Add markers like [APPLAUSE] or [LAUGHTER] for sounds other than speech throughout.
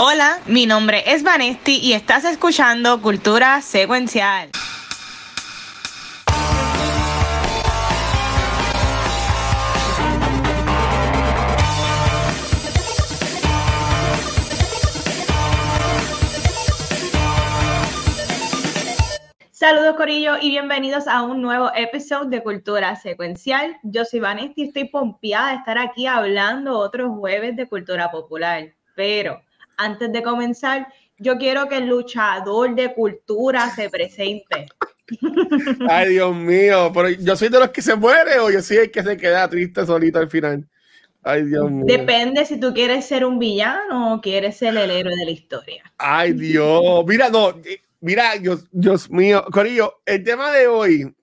Hola, mi nombre es Vanesti y estás escuchando Cultura Secuencial. Saludos Corillo y bienvenidos a un nuevo episodio de Cultura Secuencial. Yo soy Vanesti y estoy pompeada de estar aquí hablando otro jueves de cultura popular. Pero antes de comenzar, yo quiero que el luchador de cultura se presente. [LAUGHS] Ay, Dios mío, pero yo soy de los que se muere o yo soy el que se queda triste solito al final. Ay, Dios mío. Depende si tú quieres ser un villano o quieres ser el héroe de la historia. Ay, Dios. Mira, no, eh, mira, Dios, Dios mío. Corillo, el tema de hoy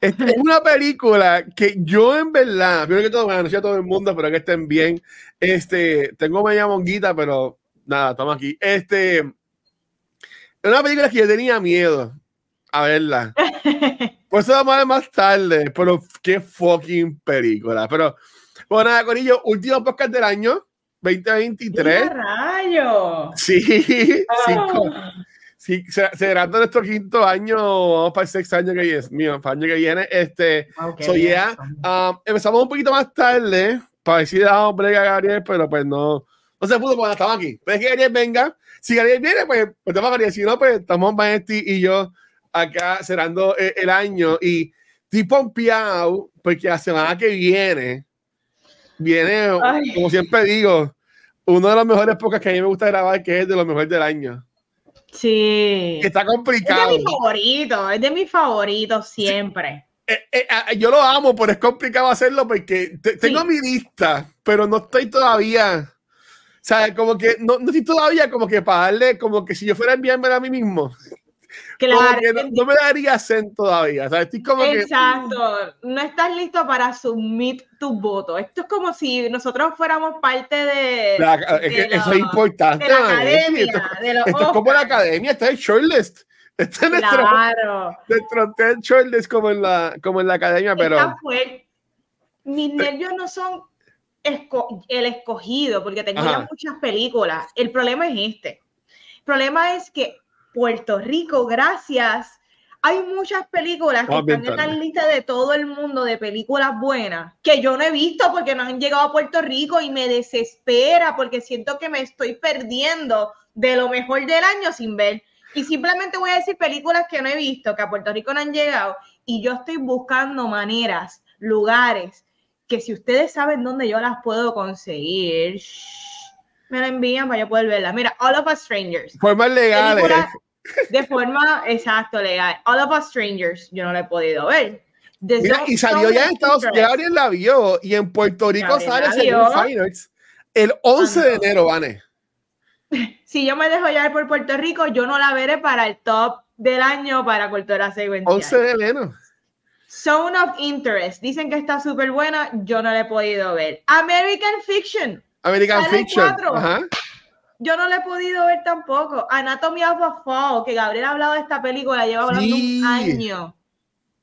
es una película que yo en verdad, primero que todo, bueno, a todo el mundo, pero que estén bien. Este, tengo media monguita, pero nada, estamos aquí. Este, es una película que yo tenía miedo a verla. [LAUGHS] Por eso vamos a ver más tarde, pero qué fucking película. Pero, bueno, nada, Corillo, último podcast del año 2023. ¡Qué rayo! Sí, [LAUGHS] ah. sí, será nuestro quinto año, vamos para el sexto año que viene, mío, para el año que viene. Este, okay, so yeah, um, empezamos un poquito más tarde para decir damos brega a Gabriel, pero pues no no se pudo cuando estamos aquí. Pero es que Gabriel venga. Si Gabriel viene, pues, pues estamos Gabriel. Si no, pues estamos Maestri y yo acá cerrando el, el año. Y estoy pompeado porque la semana que viene, viene, como siempre digo, uno de los mejores podcasts que a mí me gusta grabar, que es de los mejores del año. Sí. está complicado. Es de mi favorito, es de mis favoritos siempre. Eh, eh, yo lo amo, pero es complicado hacerlo porque tengo mi lista, pero no estoy todavía sea, como que no, no estoy todavía como que para darle, como que si yo fuera enviarme a mí mismo. Claro. No, me daría sen todavía. O sea, estoy como Exacto. no estás listo para submit tu voto. Esto es como si nosotros fuéramos parte de. eso es importante. De la academia. Esto, esto es como la academia, está el shortlist. Está en claro. nuestro, nuestro shortlist como en la, como en la academia, pero. Mis nervios no son el escogido, porque tengo ya muchas películas. El problema es este. El problema es que Puerto Rico, gracias, hay muchas películas que están en la lista de todo el mundo de películas buenas que yo no he visto porque no han llegado a Puerto Rico y me desespera porque siento que me estoy perdiendo de lo mejor del año sin ver. Y simplemente voy a decir películas que no he visto, que a Puerto Rico no han llegado, y yo estoy buscando maneras, lugares, que si ustedes saben dónde yo las puedo conseguir, me la envían para yo poder verla. Mira, All of Us Strangers. Formas legales. De forma, exacto, legal. All of Us Strangers, yo no la he podido ver. Mira, y salió ya en Estados Unidos, ya Gabriel la vio, y en Puerto Rico sale el 11 de enero, Vane. [LAUGHS] Si yo me dejo ya por Puerto Rico, yo no la veré para el top del año para Cultura Secuencial. 11 de enero. Zone of Interest. Dicen que está súper buena. Yo no la he podido ver. American Fiction. American Fiction. Yo no la he podido ver tampoco. Anatomy of a Fall, que Gabriel ha hablado de esta película, lleva hablando un año.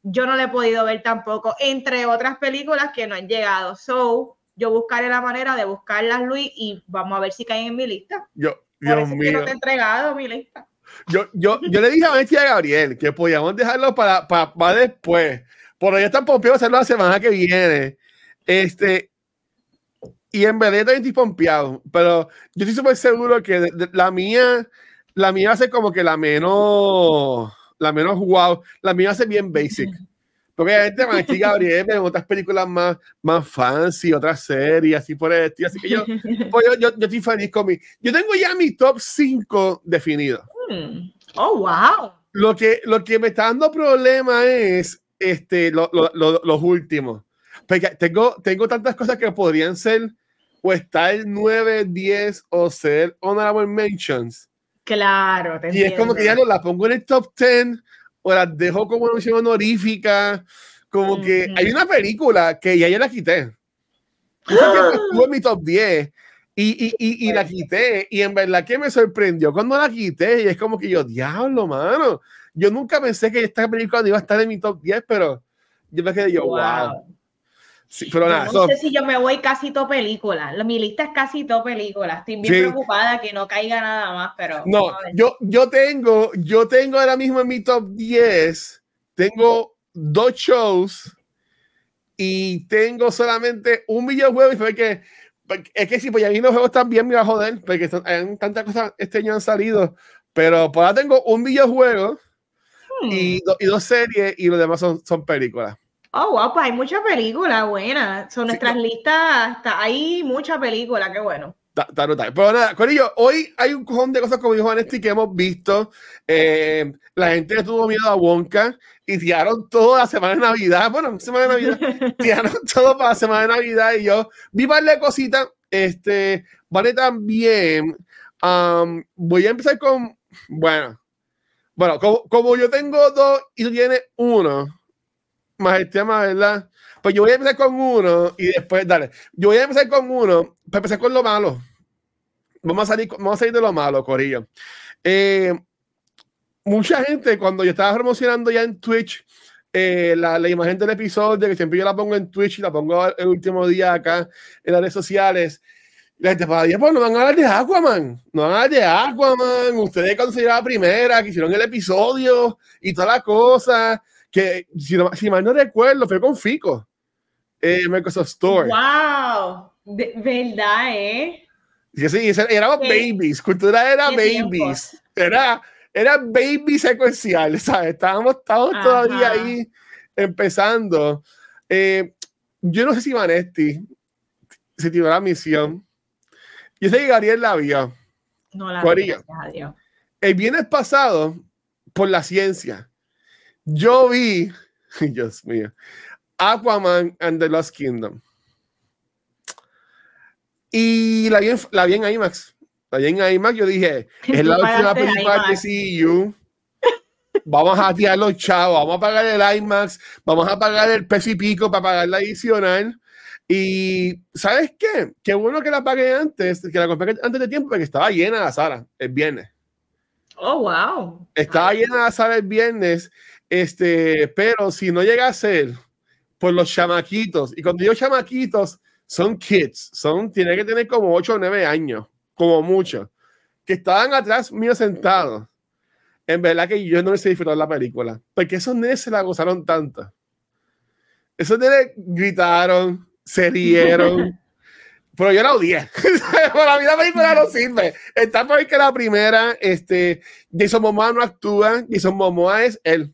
Yo no la he podido ver tampoco, entre otras películas que no han llegado. So, yo buscaré la manera de buscarlas, Luis, y vamos a ver si caen en mi lista. Yo, Dios mío. no te he entregado mi lista. Yo, yo, yo le dije a Bestia a Gabriel que podíamos dejarlo para, para, para después por ahí están pompeados hacerlo la semana que viene. Este, y en verdad también estoy pompeado, pero yo estoy súper seguro que la mía, la mía va a ser como que la menos, la menos wow, la mía ser bien basic. [LAUGHS] Porque obviamente Maestri Gabriel en otras películas más, más fancy, otras series, así por el estilo. Así que yo, [LAUGHS] pues yo, yo, yo, estoy feliz con mi. Yo tengo ya mi top 5 definido. Hmm. Oh, wow. Lo que, lo que me está dando problema es este, lo, lo, los últimos. Porque tengo, tengo tantas cosas que podrían ser o estar 9, 10 o ser honorable mentions. Claro, te Y es como que ya no las pongo en el top 10 o las dejo como una mención honorífica. Como que hay una película que ya yo la quité. Estuvo en mi top 10 y, y, y, y, la quité. Y en verdad que me sorprendió cuando la quité. Y es como que yo, diablo, mano. Yo nunca pensé que esta película iba a estar en mi top 10, pero yo me quedé yo, wow. pero nada, no sé si yo me voy casi todo película. Mi lista es casi todo película. Estoy bien preocupada que no caiga nada más, pero. No, yo, yo tengo, yo tengo ahora mismo en mi top 10, tengo dos shows y tengo solamente un videojuego y fue que es que si pues a mí los juegos también me va a joder porque hay tantas cosas este año han salido pero por ahora tengo un videojuego y, hmm. y, dos series y los demás son, son películas Oh, wow, pues hay muchas películas buenas. Son nuestras listas, está, hay muchas películas, qué bueno. Pero nada, Corillo, hoy hay un cojón de cosas, como dijo Anesti, que hemos visto. Eh, la gente tuvo miedo a Wonka y tiraron todo la semana de Navidad. Bueno, semana de Navidad. [LAUGHS] tiraron todo para la semana de Navidad y yo vi varias cositas. Este, vale también. Um, voy a empezar con. Bueno, bueno, como, como yo tengo dos y tú tienes uno más el tema, ¿verdad? Pues yo voy a empezar con uno y después, dale, yo voy a empezar con uno, para empezar con lo malo. Vamos a salir, vamos a salir de lo malo, Corillo. Eh, mucha gente, cuando yo estaba promocionando ya en Twitch, eh, la, la, imagen del episodio, que siempre yo la pongo en Twitch y la pongo el último día acá en las redes sociales. La gente para pues no van a hablar de Aquaman, no van a hablar de Aquaman. Ustedes cuando se lleva la primera, que hicieron el episodio y todas las cosas que si, no, si mal no recuerdo, fue con Fico, eh, Microsoft Store. ¡Wow! ¿Verdad, eh? Sí, sí, era babies, cultura era babies, era, era baby secuencial, ¿sabes? Estábamos, estábamos todavía ahí empezando. Eh, yo no sé si Vanesti se tiró la misión. Yo sé que Gabriel la vio. No la vio. El viernes pasado, por la ciencia, yo vi, [LAUGHS] Dios mío, Aquaman and the Lost Kingdom. Y la vi, en, la vi en IMAX. La vi en IMAX. Yo dije, [LAUGHS] es la última película de CU. Vamos a tirar los chavos, vamos a pagar el IMAX, vamos a pagar el peso y pico para pagar la adicional. Y ¿sabes qué? Qué bueno que la pagué antes, que la compré antes de tiempo, porque estaba llena la sala el viernes. Oh, wow. Estaba llena la sala el viernes este, pero si no llega a ser por los chamaquitos, y cuando digo chamaquitos, son kids, son, tiene que tener como 8 o 9 años, como mucho, que estaban atrás mío sentados. En verdad que yo no se disfrutado la película, porque esos nenes se la gozaron tanto. Esos nenes gritaron, se rieron. [LAUGHS] pero yo la odié. [LAUGHS] Por la vida película no sirve. Está porque la primera, este, Jason Momoa no actúa, Jason Momoa es él.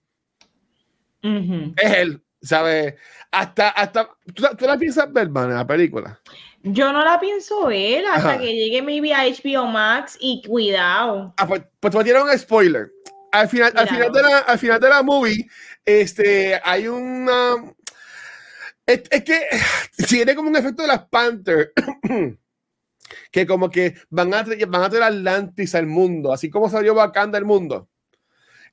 Es él, ¿sabes? Hasta, hasta, ¿tú, la piensas ver, man, la película? Yo no la pienso ver hasta que llegue maybe a HBO Max y cuidado. Ah, pues, pues te un spoiler. Al final, al final, de la, al final de la movie, este, hay una... Es, es que [SIGHS] tiene como un efecto de las Panther. [CLEARS THROAT] que como que van a, van a traer Atlantis al mundo, así como salió Wakanda al mundo.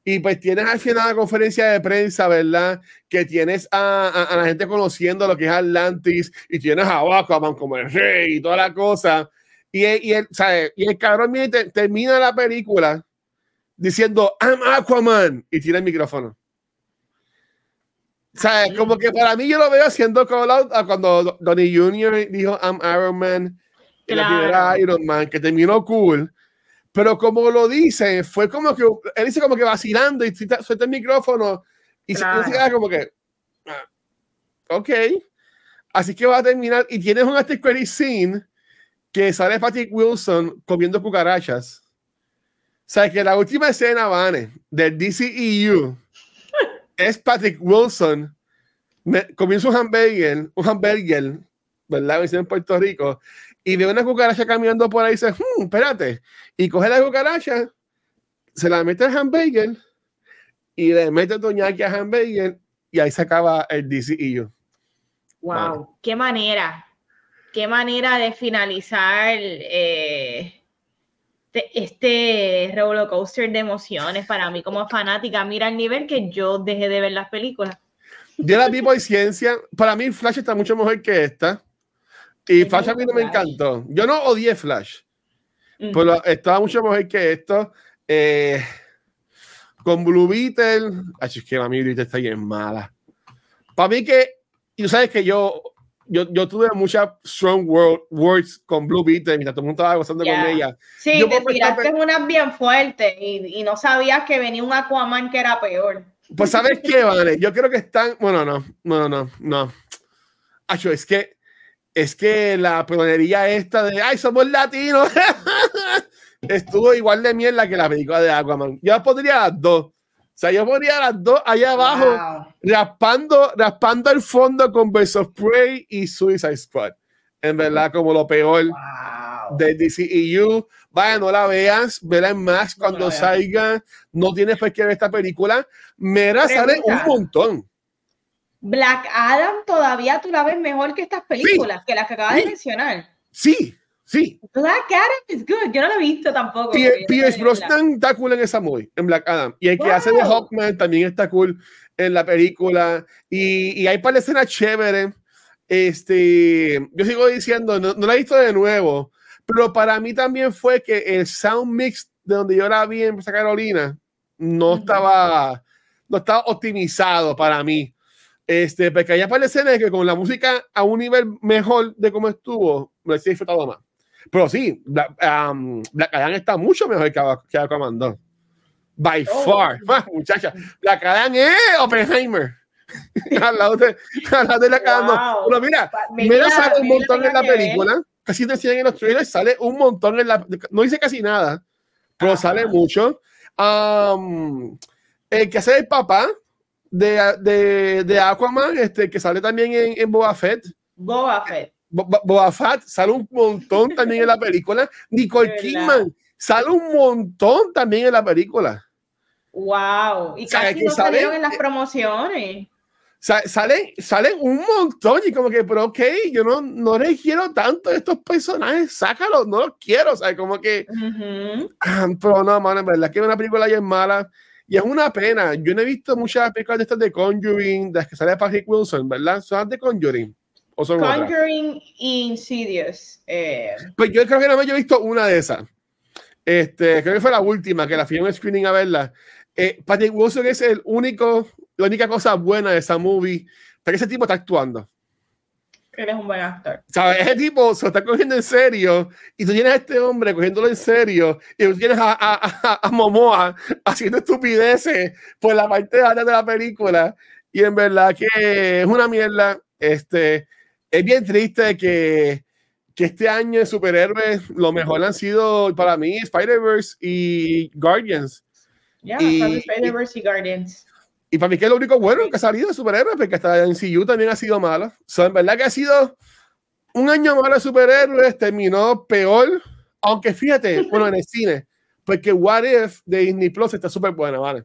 Y pues tienes al final la conferencia de prensa, ¿verdad? Que tienes a, a, la gente conociendo lo que es Atlantis y tienes a Aquaman como el rey y toda la cosa. Y, y, el, ¿sabes? y el cabrón termina la película diciendo, I'm Aquaman, y tiene el micrófono. ¿Sabes? Como que para mí yo lo veo haciendo call out a cuando Donnie Jr. dijo, I'm Iron Man, claro. Iron Man, que terminó cool. Pero como lo dice, fue como que él dice como que vacilando y suelta el micrófono y se queda como que, ah, ok, así que va a terminar. Y tienes un after credit scene que sale Patrick Wilson comiendo cucarachas. O sea, que la última escena, Vane, del DCEU es Patrick Wilson comiendo un hamburger, un hamburger, ¿verdad? En Puerto Rico, y ve una cucaracha caminando por ahí y dice, hmm, espérate, y coge la cucaracha, se la mete al hamburger y le mete toñaki a hamburger y ahí se acaba el DCEU. Wow, qué manera, qué manera de finalizar eh, este roller coaster de emociones para mí como fanática. Mira el nivel que yo dejé de ver las películas. Yo la vi por ciencia. Para mí Flash está mucho mejor que esta. Y Flash a mí no me encantó. Yo no odié Flash. Pero estaba mucho mejor que esto. Eh, con Blue Beetle. Ay, es que la Beetle está bien mala. Para mí que. Y tú sabes que yo yo, yo tuve muchas strong word, words con Blue Beetle mientras todo el mundo estaba gozando con ella. Sí, te tiraste unas bien fuertes y, y, no sabías que venía un Aquaman que era peor. Pues, ¿sabes qué, vale? Yo creo que están. Bueno, no, no, no, no. Acho, es que. Es que la pelonería esta de. ¡Ay, somos latinos! [LAUGHS] Estuvo igual de mierda que la película de Aquaman. Yo podría las dos. O sea, yo ponía las dos allá abajo, raspando, raspando el fondo con Birds of Prey y Suicide Squad. En verdad, como lo peor de DCEU. Vaya, no la veas, vela en más cuando salga. No tienes por qué ver esta película. Mera sale un montón. Black Adam todavía tú la ves mejor que estas películas, que las que acabas de mencionar. Sí, Sí. Black Adam es good. Yo no lo he visto tampoco. Pierce Brosnan está cool en esa movie, en Black Adam. Y el que hace de Hawkman también está cool en la película. Y, y hay para escenas chéveres. Este, yo sigo diciendo, no, no, la he visto de nuevo, pero para mí también fue que el sound mix de donde yo la vi en Santa Carolina no estaba no estaba optimizado para mí. Este, porque hay para escenas que con la música a un nivel mejor de cómo estuvo, me he disfrutado más. Pero sí, Black, um, Black Adam está mucho mejor que, que Aquaman 2. By oh. far. [LAUGHS] muchacha, Black Adam es Oppenheimer. [LAUGHS] al lado de, al lado de la wow. Pero mira, mira, sale un montón en la película. Casi te decían en los trailers, sale un montón en la. No dice casi nada, pero sale mucho. Um, el que hace el papá de, de, de Aquaman, este, que sale también en, en Boba Fett. Boba Fett. Boba Fett sale un montón también en la película. Nicole Kidman sale un montón también en la película. Wow. Y casi no salieron en las promociones. Salen, salen un montón y como que, pero ok, yo no, no les quiero tanto estos personajes, sácalos, no los quiero, o sea, como que... Pero no, man, en verdad que una película ya es mala y es una pena. Yo no he visto muchas películas de estas de Conjuring, de las que sale Patrick Wilson, ¿verdad? Son de Conjuring. Conjuring Insidious. Eh. Pues yo creo que no me he visto una de esas. Este, creo que fue la última, que la fui en screening a verla. Eh, Patrick Wilson es el único, la única cosa buena de esa movie, porque ese tipo está actuando. Él es un buen actor. ¿Sabes? Ese tipo se está cogiendo en serio y tú tienes a este hombre cogiéndolo en serio y tú tienes a, a, a, Momoa haciendo estupideces por la parte de de la película y en verdad que es una mierda. Este, es bien triste que, que este año de superhéroes lo mejor han sido para mí Spider-Verse y Guardians. Ya, Spider-Verse y Guardians. Y para mí que es lo único bueno que ha salido de superhéroes, porque hasta en CU también ha sido malo. So, en verdad que ha sido un año malo de superhéroes, terminó peor, aunque fíjate, [LAUGHS] bueno, en el cine, porque What If de Disney Plus está súper bueno, ¿vale?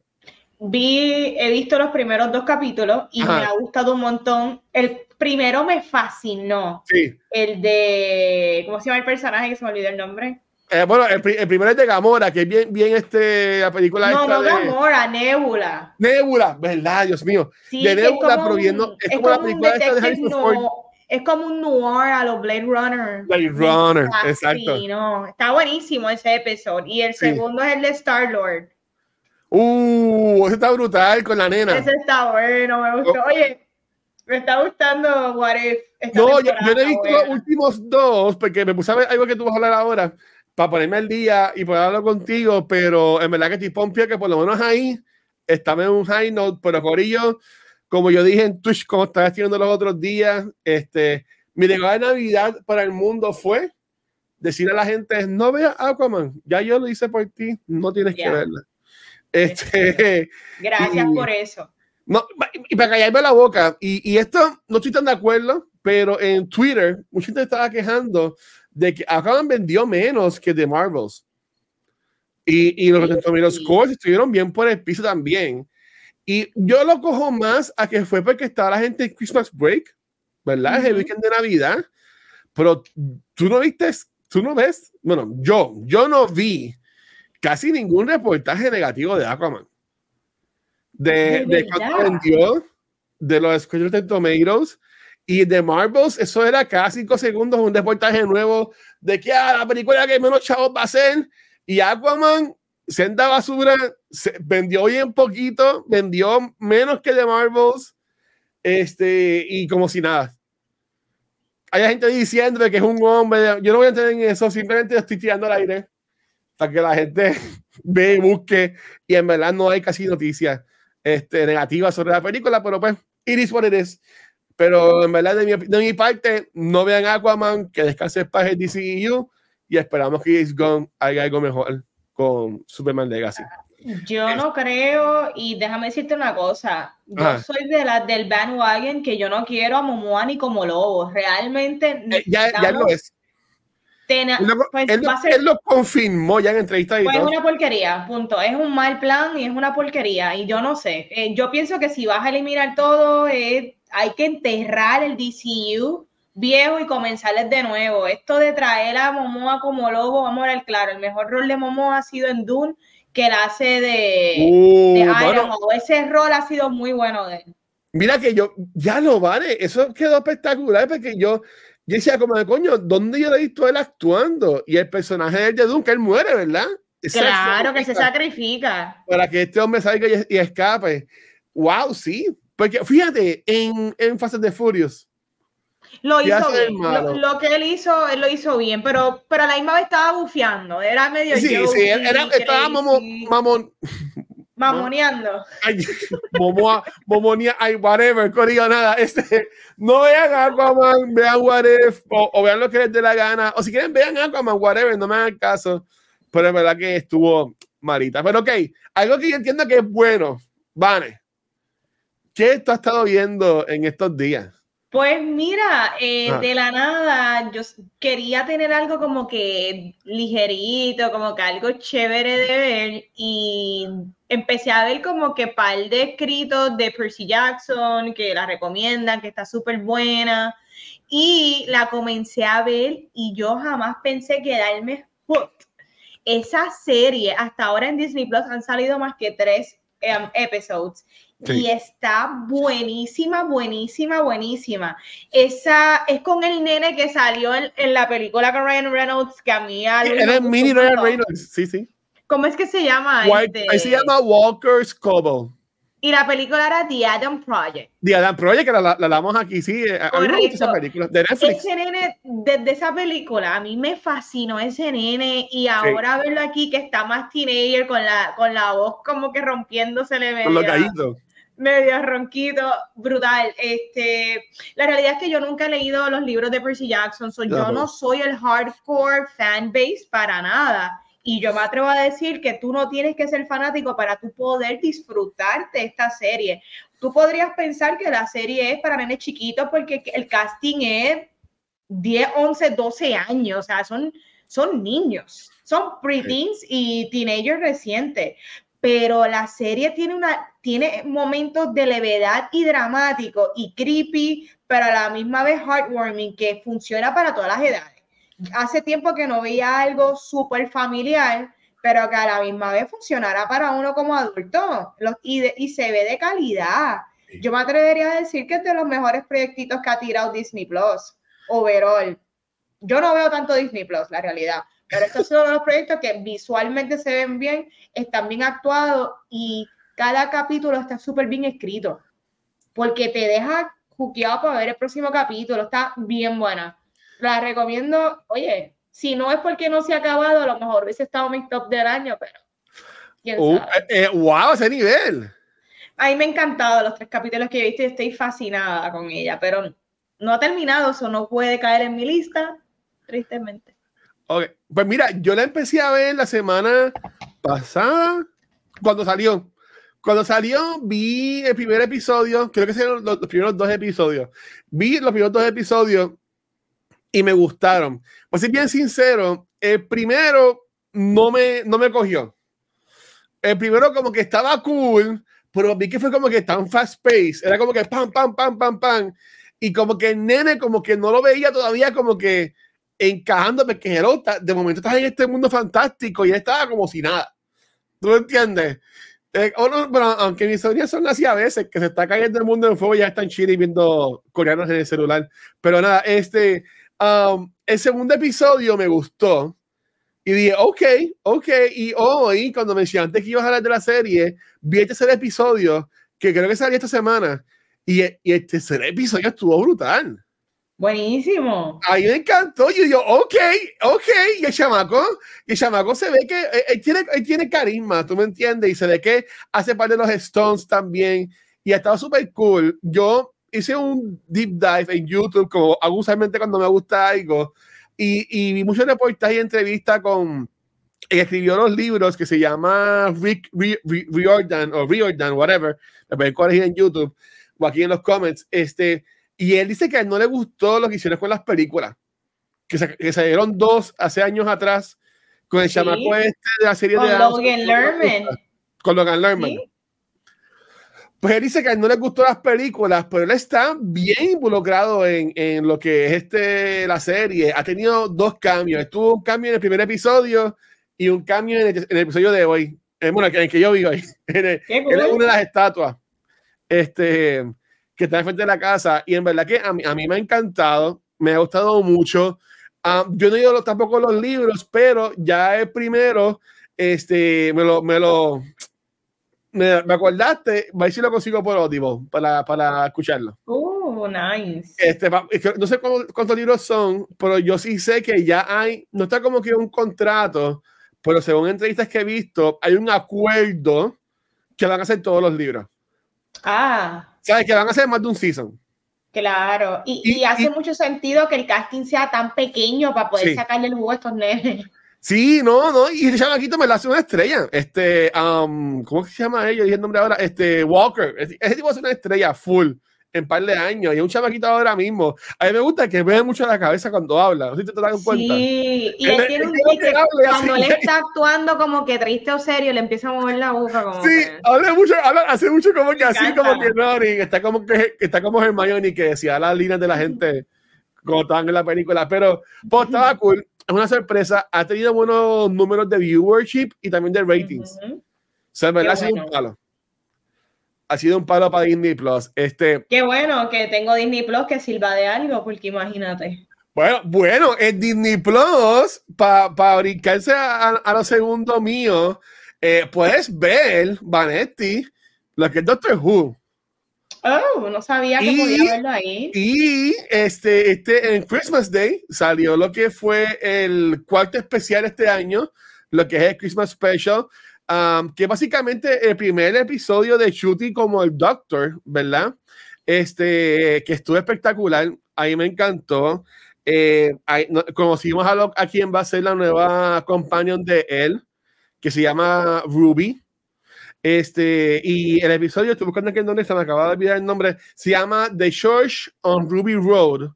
Vi, he visto los primeros dos capítulos y me ha gustado un montón. El primero me fascinó. Sí. El de, ¿cómo se llama el personaje que se me olvidó el nombre? Eh, bueno, el, primero es de Gamora, que es bien, bien este, la película No, no Gamora, Nebula. Nebula, ¿verdad? Dios mío. de Nebula proviendo, es, como, la película esta de no, Es como un noir a los Blade Runner. Blade Runner, exacto. Sí, no, está buenísimo ese episodio. Y el segundo es el de Star-Lord. Uh, ese está brutal con la nena. Ese está bueno, me gustó. Oye, me está gustando What If. No, yo, no he visto los últimos dos porque me puse a ver algo que tú vas a hablar ahora para ponerme al día y poder hablar contigo, pero en verdad que estoy pompio que por lo menos ahí estaba en un high note, pero Corillo, como yo dije en Twitch, como estaba haciendo los otros días, este, mi regalo de Navidad para el mundo fue decir a la gente, no veas Aquaman, ya yo lo hice por ti, no tienes que verla. Este, Gracias [LAUGHS] por eso. No, y para callarme la boca, y, y, esto no estoy tan de acuerdo, pero en Twitter mucha gente estaba quejando de que Aquaman vendió menos que The Marvels. Y, y los, los scores estuvieron bien por el piso también. Y yo lo cojo más a que fue porque estaba la gente en Christmas Break, ¿verdad? el weekend de Navidad. Pero tú no viste, tú no ves, bueno, yo, yo no vi casi ningún reportaje negativo de Aquaman. De, de, vendió, de los de Tomatoes y de Marvels, eso era cada cinco segundos un reportaje nuevo de que ah, la película que menos chavos va a ser. Y Aquaman, senda basura, se vendió bien poquito, vendió menos que de Marvels, este, y como si nada. hay gente diciendo que es un hombre. Yo no voy a entender en eso, simplemente estoy tirando al aire para que la gente [LAUGHS] ve y busque. Y en verdad no hay casi noticias este, negativas sobre la película, pero pues, it is what it is. Pero en verdad, de mi, de mi parte, no vean Aquaman, que descanse el paje DCEU y esperamos que James Gunn haga algo mejor con Superman Legacy. Yo no creo, y déjame decirte una cosa, yo soy de la del bandwagon que yo no quiero a Momoa ni como lobo, realmente eh, ya, ya, lo es. Pues, él, lo, confirmó ya en entrevista. pues es una porquería, punto. Es un mal plan y es una porquería. Y yo no sé. Eh, yo pienso que si vas a eliminar todo, eh, hay que enterrar el DCU viejo y comenzarles de nuevo. Esto de traer a Momoa como lobo, vamos a ver claro, el mejor rol de Momoa ha sido en Dune, que él hace de, uh, Iron Man. Ese rol ha sido muy bueno de él. Mira que yo, ya lo vale, eso quedó espectacular porque yo, yo decía como de coño, ¿dónde yo le he visto él actuando? Y el personaje de Dune, que él muere, ¿verdad? claro, que se sacrifica. Para que este hombre salga y, escape. Wow, sí. Porque fíjate, en, en Fases de Furious, lo hizo bien. Lo, que él hizo, él lo hizo bien, pero, pero a la misma vez estaba bufeando. Era medio. Sí, sí, era, estaba mamón. Mamoneando. [LAUGHS] Momoa, momonía, ay, whatever, corillo, nada. Este, no vean Aquaman, vean What If, o, vean lo que les dé la gana, o si quieren, vean Aquaman, whatever, no me hagan caso. Pero es verdad que estuvo malita. Pero ok, algo que yo entiendo que es bueno, Vane, ¿qué tú has estado viendo en estos días? Pues mira, eh, ah. de la nada, yo quería tener algo como que ligerito, como que algo chévere de ver y empecé a ver como que par de escritos de Percy Jackson que la recomiendan, que está súper buena y la comencé a ver y yo jamás pensé quedarme hooked. Esa serie, hasta ahora en Disney Plus han salido más que tres em, episodios y está buenísima, buenísima, buenísima. Esa es con el nene que salió en, la película con Ryan Reynolds, que a mí... Era mini Ryan Reynolds, sí, sí. ¿Cómo es que se llama? Este? Ahí se llama Walker Scobble. Y la película era The Adam Project. The Adam Project, que la, la, damos aquí, sí. A mí me esa película, de Netflix. Ese nene, desde esa película, a mí me fascinó ese nene. Y ahora verlo aquí, que está más teenager, con la, con la voz como que rompiéndose le Con los gallitos medio ronquito, brutal. Este, la realidad es que yo nunca he leído los libros de Percy Jackson, yo no soy el hardcore fan base para nada. Y yo me atrevo a decir que tú no tienes que ser fanático para tú poder disfrutar de esta serie. Tú podrías pensar que la serie es para nenes chiquitos porque el casting es 10, 11, 12 años, o sea, son, son niños, son preteens y teenagers recientes pero la serie tiene, una, tiene momentos de levedad y dramático y creepy, pero a la misma vez heartwarming, que funciona para todas las edades. Hace tiempo que no veía algo súper familiar, pero que a la misma vez funcionará para uno como adulto y, y se ve de calidad. Yo me atrevería a decir que es de los mejores proyectitos que ha tirado Disney Plus, overall. Yo no veo tanto Disney Plus, la realidad, pero estos son los proyectos que visualmente se ven bien, están bien actuados y cada capítulo está súper bien escrito. Porque te deja juqueado para ver el próximo capítulo. Está bien buena. La recomiendo. Oye, si no es porque no se ha acabado, a lo mejor hubiese estado mi top del año, pero. ¿quién uh, sabe? Eh, ¡Wow! Ese nivel. A mí me han encantado los tres capítulos que he visto y estoy fascinada con ella, pero no ha terminado, eso no puede caer en mi lista, tristemente. Pues mira, yo la empecé a ver la semana pasada, cuando salió. Cuando salió, vi el primer episodio, creo que fueron los, primeros dos episodios. Vi los primeros dos episodios y me gustaron. Pues ser bien sincero, el primero no me, no me cogió. El primero como que estaba cool, pero vi que fue como que tan fast pace. Era como que pam, pam, pam, pam, pam. Y como que el nene como que no lo veía todavía como que encajando porque de momento estás en este mundo fantástico y él estaba como si nada. ¿Tú lo entiendes? Eh, aunque mis sobrinas son así a veces, que se está cayendo el mundo en fuego, ya están chile viendo coreanos en el celular. Pero nada, este, um, el segundo episodio me gustó. Y dije, ok, ok. Y hoy, cuando mencionaste que ibas a hablar de la serie, vi el tercer episodio, que creo que salió esta semana. Y, y el tercer episodio estuvo brutal. Buenísimo. A mí me encantó. Yo digo, ok, ok. Y el chamaco, y el chamaco se ve que eh, él, tiene, él tiene carisma, tú me entiendes, y se ve que hace parte de los Stones también. Y ha estado súper cool. Yo hice un deep dive en YouTube, como hago usualmente cuando me gusta algo, y, y vi muchos reportajes y entrevistas con. Él escribió los libros que se llama Rick Riordan o Riordan, whatever. Me pueden corregir en YouTube o aquí en los comments. Este y él dice que a él no le gustó lo que hicieron con las películas, que, se, que salieron dos hace años atrás con el sí. chamaco este de la serie con de Logan Lerman. Con Logan Lerman. ¿Sí? Pues él dice que a él no le gustó las películas, pero él está bien involucrado en, en, lo que es este, la serie. Ha tenido dos cambios. Estuvo un cambio en el primer episodio y un cambio en el, en el episodio de hoy. Eh, bueno, en el que yo vivo hoy. [LAUGHS] En el, él es una de las estatuas. Este, que está enfrente de la casa y en verdad que a mí, a mí me ha encantado, me ha gustado mucho. Um, yo no he leído tampoco los libros, pero ya el primero, este, me lo, me lo, me, me acordaste, a ver si lo consigo por Audible para, para escucharlo. Oh, nice. Este, no sé cuántos, cuántos libros son, pero yo sí sé que ya hay, no está como que un contrato, pero según entrevistas que he visto, hay un acuerdo que van a hacer todos los libros. Ah. ¿Sabes? Que van a hacer más de un season. Claro, y, y, y hace y, mucho sentido que el casting sea tan pequeño para poder Sí. sacarle el jugo a estos nenes. Sí, no, no, y el chamaquito me la hace una estrella. Este, um, ¿cómo se llama ella? Dije el nombre ahora. Este, Walker. Ese, tipo es una estrella full en par de años y es un chamaquito ahora mismo. A mí me gusta que me mucho la cabeza cuando habla. No sé si te das cuenta. Sí, y Él- él tiene un que cuando él está actuando como que triste o serio, le empieza a mover la boca como Sí, que... habla mucho, habla, hace mucho como que Me así, encanta. como que que está como que, está como Hermione que decía las líneas de la gente cuando estaban en la película, pero pues, estaba [LAUGHS] cool, una sorpresa, ha tenido buenos números de viewership y también de ratings. O sea, en verdad Qué ha sido bueno. un palo. Ha sido un palo para Disney Plus. Este, Qué bueno que tengo Disney Plus que sirva de algo, porque imagínate. bueno, bueno, en Disney Plus, para pa brincarse a, a lo segundo mío, eh, puedes ver, Vanetti, lo que es Doctor Who. Oh, no sabía que Y- podía verlo ahí. Y este, este, en Christmas Day salió lo que fue el cuarto especial este año, lo que es el Christmas Special, um, que básicamente el primer episodio de Shooty como el Doctor, ¿verdad? Este, que estuvo espectacular, ahí me encantó. Eh, ahí, no- conocimos a, lo, a quien va a ser la nueva companion de él, que se llama Ruby. Este, y el episodio, estoy buscando aquí en donde se me acaba de olvidar el nombre, se llama The Church on Ruby Road.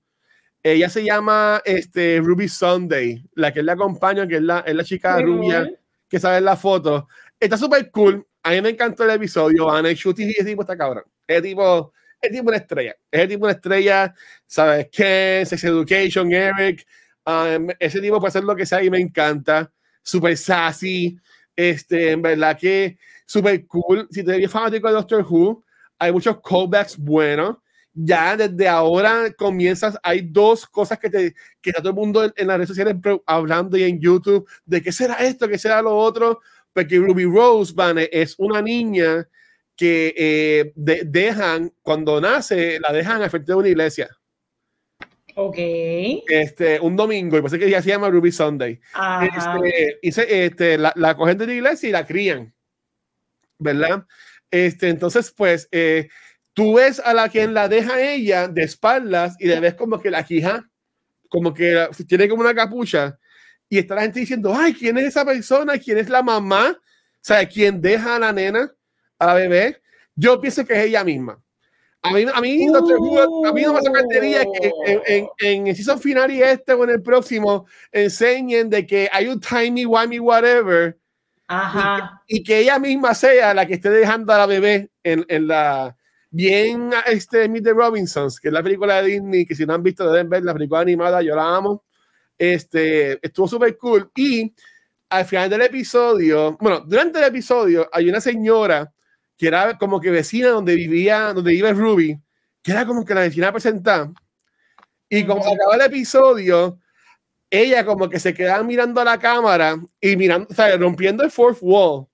Ella se llama este, Ruby Sunday, la que él la acompaña, que es la, es la chica Qué rubia que sale en la foto. Está súper cool. A mí me encantó el episodio. Ana y Shooty, ese tipo está cabrón. Ese tipo, ese tipo una estrella. Ese tipo una estrella, ¿sabes? Ken, Sex Education, Eric. um, ese tipo puede hacer lo que sea y me encanta. Súper sassy. Este, en verdad que súper cool. Si te eres fanático de Doctor Who, hay muchos callbacks buenos. Ya desde ahora comienzas, hay dos cosas que, te, que está todo el mundo en, en las redes sociales hablando y en YouTube de qué será esto, qué será lo otro, porque Ruby Rose, Vane, es una niña que eh, de- dejan, cuando nace, la dejan al frente de una iglesia, Ok. este, un domingo, y por eso que ella se llama Ruby Sunday. Este, y se- este, la, la cogen de la iglesia y la crían, ¿verdad? Este, entonces, pues, eh, tú ves a la quien la deja ella de espaldas y le ves como que la quija, como que tiene como una capucha, y está la gente diciendo, ay, ¿quién es esa persona? ¿Quién es la mamá? O sea, ¿quién deja a la nena, a la bebé? Yo pienso que es ella misma. A mí, a mí, Doctor Who, a mí no me sorprendería que en, en, en el season final y este o en el próximo enseñen de que hay un timey, wimey, whatever, Ajá. y que ella misma sea la que esté dejando a la bebé en, en la bien este Meet the Robinsons, que es la película de Disney, que si no han visto deben ver la película animada, yo la amo. Este, estuvo súper cool y al final del episodio, bueno, durante el episodio hay una señora que era como que vecina donde vivía, donde vive Ruby, que era como que la vecina presentada. Y como acaba el episodio, ella como que se quedaba mirando a la cámara y mirando, o sea, rompiendo el fourth wall.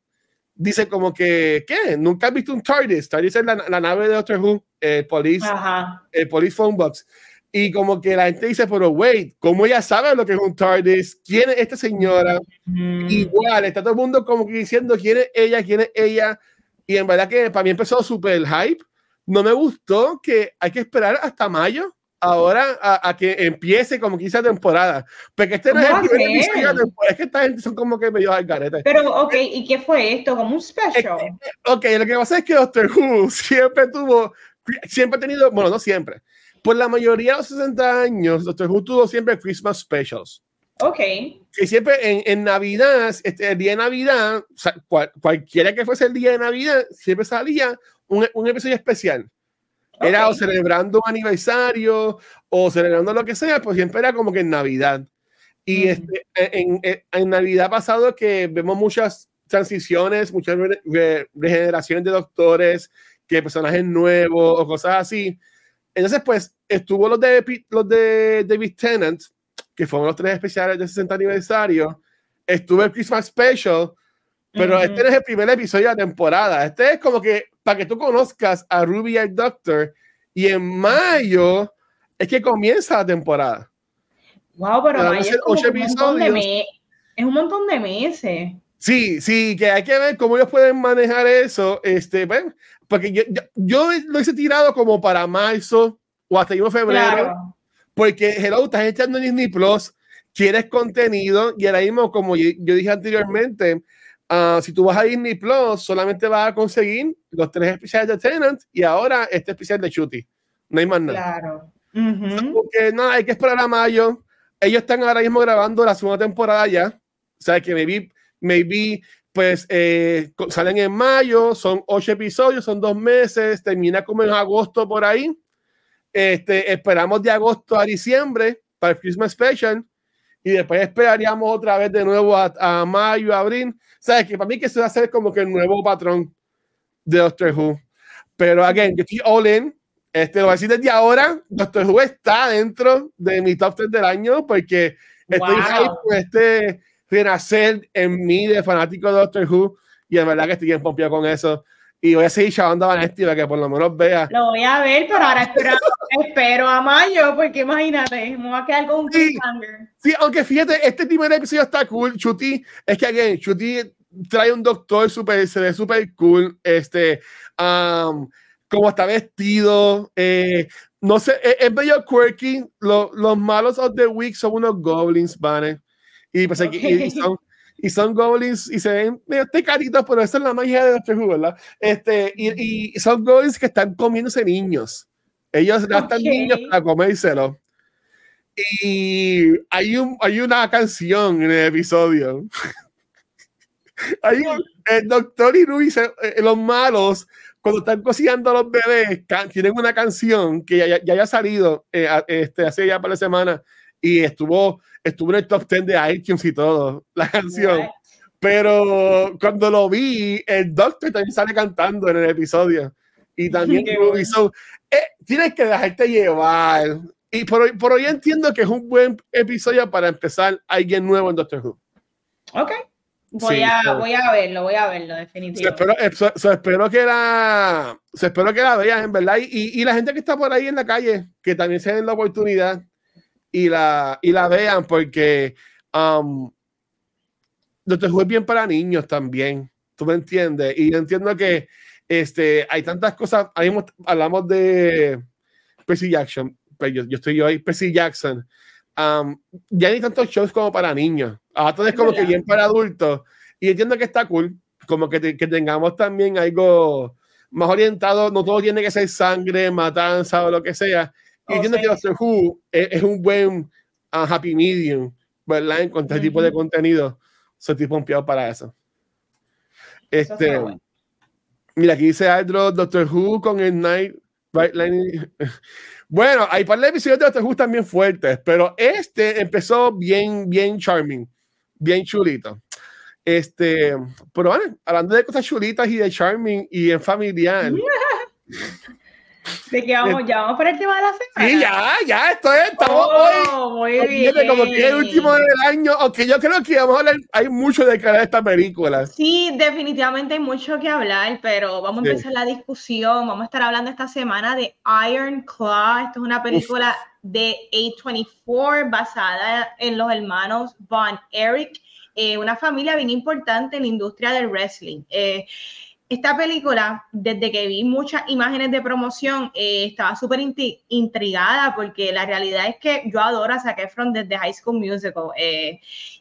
Dice como que, ¿qué? ¿Nunca has visto un TARDIS? TARDIS es la, la nave de Doctor Who, el police, Ajá. el police phone box. Y como que la gente dice, pero wait, ¿cómo ella sabe lo que es un TARDIS? ¿Quién es esta señora? Mm. Igual, está todo el mundo como que diciendo quién es ella, quién es ella. Y en verdad que para mí empezó súper hype. No me gustó que hay que esperar hasta mayo ahora a, que empiece como quizá temporada. Porque este no es el primer episodio de temporada. Es que esta gente son como que medio al garete. Pero, ok, ¿y qué fue esto? ¿Como un special? ok, lo que pasa es que Doctor Who siempre tuvo, siempre ha tenido, bueno, no siempre, por la mayoría de los 60 años, Doctor Who tuvo siempre Christmas specials. Ok. Que siempre en, en Navidad, este, el día de Navidad, cualquiera que fuese el día de Navidad, siempre salía un, un episodio especial. Era o celebrando un aniversario o celebrando lo que sea, pues siempre era como que en Navidad. Y este, en, en, Navidad pasado que vemos muchas transiciones, muchas regeneraciones de doctores, que personajes nuevos o cosas así. Entonces, pues, estuvo los de, los de David Tennant, que fueron los tres especiales de 60 aniversario. Estuvo el Christmas Special, pero este no es el primer episodio de la temporada. Este es como que para que tú conozcas a Ruby y al Doctor. Y en mayo es que comienza la temporada. Wow, pero mayo es, un es un montón de meses. Sí, sí, que hay que ver cómo ellos pueden manejar eso. Este, bueno, porque yo, yo, lo hice tirado como para marzo o hasta el febrero. Porque, hello, estás echando Disney Plus, quieres contenido y ahora mismo, como yo, yo dije anteriormente, Ah, si tú vas a Disney Plus, solamente vas a conseguir los tres especiales de Tenant y ahora este especial de Chuty. No hay más nada. Claro. Porque no, hay que esperar a mayo. Ellos están ahora mismo grabando la segunda temporada ya. O sea, que maybe, maybe pues eh, salen en mayo, son ocho episodios, son dos meses, termina como en agosto por ahí. Este, esperamos de agosto a diciembre para el Christmas Special y después esperaríamos otra vez de nuevo a, a mayo, abril ¿Sabes? Que para mí que se va a hacer como que el nuevo patrón de Doctor Who. Pero, again, yo estoy all in. Este, lo voy a decir desde ahora, Doctor Who está dentro de mi top 10 del año porque estoy wow. con este renacer en mí de fanático de Doctor Who y de verdad que estoy bien pompeado con eso. Y voy a seguir chavando a Vanesti para que por lo menos vea. Lo voy a ver, pero ahora espero, [LAUGHS] espero a mayo, porque imagínate, me va a quedar con un sí, sí, aunque fíjate, este de episodio está cool. Chuti, es que, again, Chuti trae un doctor super, se ve súper cool. Este, um, como está vestido, eh, no sé, es, es medio quirky. Lo, los malos of the week son unos goblins, ¿vale? Y pues aquí y son y son goblins y se ven medio tecaritos, pero esa es la magia de Doctor Who, ¿verdad? Este, y, y son goblins que están comiéndose niños. Ellos gastan okay. niños para comérselo. Y hay, un, hay una canción en el episodio. [LAUGHS] hay un, el doctor y Luis, eh, los malos, cuando están cocinando a los bebés, tienen una canción que ya, ya haya salido eh, este, hace ya para la semana y estuvo estuvo en el top 10 de iTunes y todo, la canción. Pero cuando lo vi, el Doctor también sale cantando en el episodio. Y también [LAUGHS] hizo. Eh, tienes que dejarte llevar. Y por, por hoy entiendo que es un buen episodio para empezar alguien nuevo en Doctor Who. Ok. Voy, sí, a, voy a verlo, voy a verlo, definitivamente. espero, so, so espero, que la, so espero que la vean, en verdad. Y, y, la gente que está por ahí en la calle, que también se den la oportunidad y la, y la vean porque um, Who es bien para niños también, tú me entiendes, y entiendo que este, hay tantas cosas, ahí hablamos de Percy Jackson, pues yo, yo estoy yo ahí, Percy Jackson, um, ya hay tantos shows como para niños, ahora es como que bien para adultos, y entiendo que está cool, como que, te, que tengamos también algo más orientado, no todo tiene que ser sangre, matanza o lo que sea, y entiendo que Doctor Who es, es un buen uh, happy medium, ¿verdad? En cuanto a este tipo de contenido. Soy tipo pompeado para eso. Este, eso bueno. Mira, aquí dice Aldro, Doctor Who con el Night Right Line. [LAUGHS] Bueno, hay par de episodios de Doctor Who también fuertes, pero este empezó bien, bien charming, bien chulito. Este, pero bueno, hablando de cosas chulitas y de charming y en familiar. [LAUGHS] ¿De qué vamos? ¿Ya vamos por el tema de la semana? Sí, ya, ya, esto es, estamos oh, hoy. Muy bien. Como que es el último del año, aunque yo creo que vamos a hablar, hay mucho de cara a esta película. Sí, definitivamente hay mucho que hablar, pero vamos a empezar la discusión. Vamos a estar hablando esta semana de Iron Claw. Esto es una película de A24 basada en los hermanos Von Eric, eh, una familia bien importante en la industria del wrestling. Eh, esta película, desde que vi muchas imágenes de promoción, eh, estaba súper intrigada porque la realidad es que yo adoro a Zac Efron desde High School Musical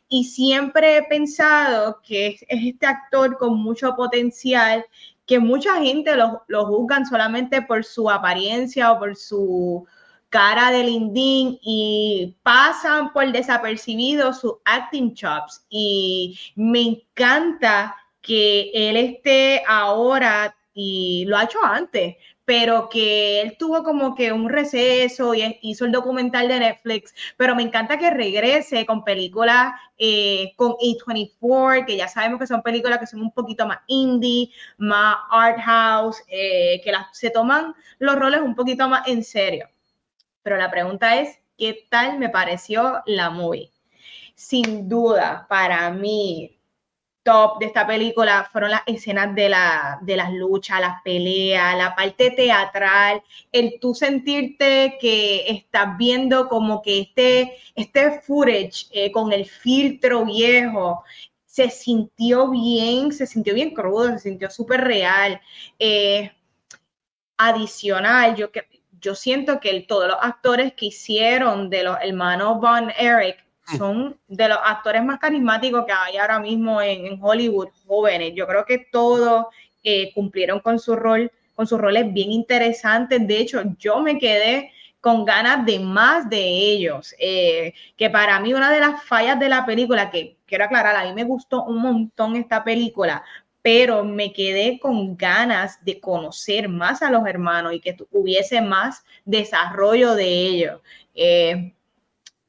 y siempre he pensado que es, este actor con mucho potencial que mucha gente lo, lo juzgan solamente por su apariencia o por su cara de lindín y pasan por desapercibido sus acting chops. Y me encanta que él esté ahora y lo ha hecho antes, pero que él tuvo como que un receso y hizo el documental de Netflix, pero me encanta que regrese con películas eh, con A24, que ya sabemos que son películas que son un poquito más indie, más art house, eh, que las, se toman los roles un poquito más en serio. Pero la pregunta es, ¿qué tal me pareció la movie? Sin duda, para mí, top de esta película fueron las escenas de, la, de las luchas, las peleas, la parte teatral, el tú sentirte que estás viendo como que este, este footage eh, con el filtro viejo se sintió bien, se sintió bien crudo, se sintió súper real. Eh, adicional, yo, yo siento que todos los actores que hicieron de los hermanos Von Eric son de los actores más carismáticos que hay ahora mismo en, Hollywood jóvenes. Yo creo que todos eh, cumplieron con su rol, con sus roles bien interesantes. De hecho, yo me quedé con ganas de más de ellos. Eh, que para mí una de las fallas de la película, que quiero aclarar, a mí me gustó un montón esta película, pero me quedé con ganas de conocer más a los hermanos y que hubiese más desarrollo de ellos. Eh,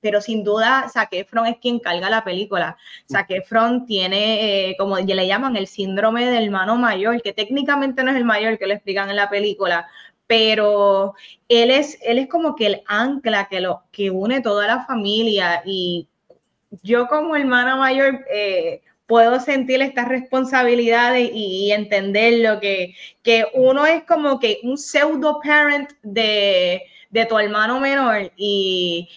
pero sin duda Zac Efron es quien carga la película. Zac Efron tiene, eh, como le llaman, el síndrome del hermano mayor, que técnicamente no es el mayor que le explican en la película, pero él es, él es como que el ancla que, lo, que une toda la familia y yo como hermana mayor eh, puedo sentir estas responsabilidades y, entender lo que, que uno es como que un pseudo parent de, de tu hermano menor y,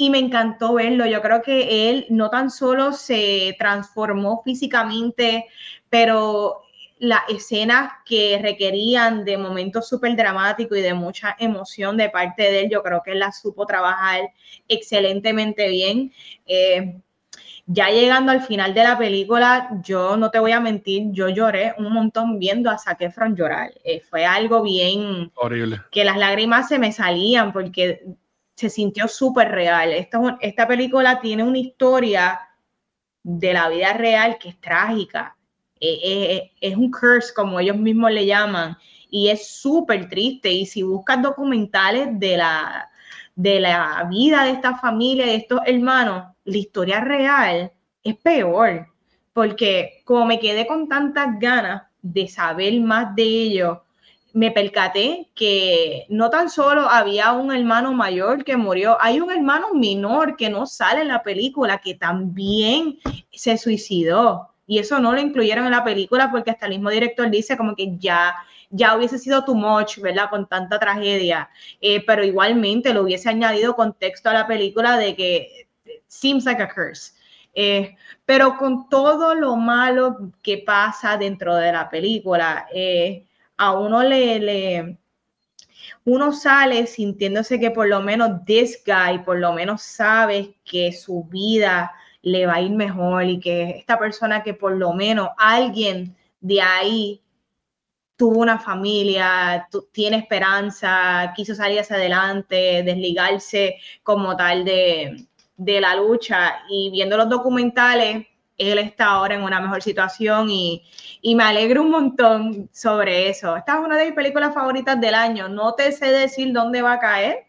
y me encantó verlo. Yo creo que él no tan solo se transformó físicamente, pero las escenas que requerían de momentos súper dramáticos y de mucha emoción de parte de él, yo creo que él las supo trabajar excelentemente bien. Eh, ya llegando al final de la película, yo no te voy a mentir, yo lloré un montón viendo a Zac Efron llorar. Eh, fue algo bien horrible. Que las lágrimas se me salían porque se sintió súper real. Esta, esta película tiene una historia de la vida real que es trágica. Eh, eh, es un curse, como ellos mismos le llaman, y es súper triste. Y si buscas documentales de la, de la vida de esta familia, de estos hermanos, la historia real es peor, porque como me quedé con tantas ganas de saber más de ellos, me percaté que no tan solo había un hermano mayor que murió, hay un hermano menor que no sale en la película que también se suicidó. Y eso no lo incluyeron en la película porque hasta el mismo director dice como que ya, ya hubiese sido too much, ¿verdad? Con tanta tragedia. Eh, pero igualmente lo hubiese añadido contexto a la película de que seems like a curse. Eh, pero con todo lo malo que pasa dentro de la película, eh, a uno le, uno sale sintiéndose que por lo menos this guy, por lo menos sabe que su vida le va a ir mejor y que esta persona que por lo menos alguien de ahí tuvo una familia, tiene esperanza, quiso salir hacia adelante, desligarse como tal de, de la lucha. Y viendo los documentales él está ahora en una mejor situación y, me alegro un montón sobre eso. Esta es una de mis películas favoritas del año. No te sé decir dónde va a caer,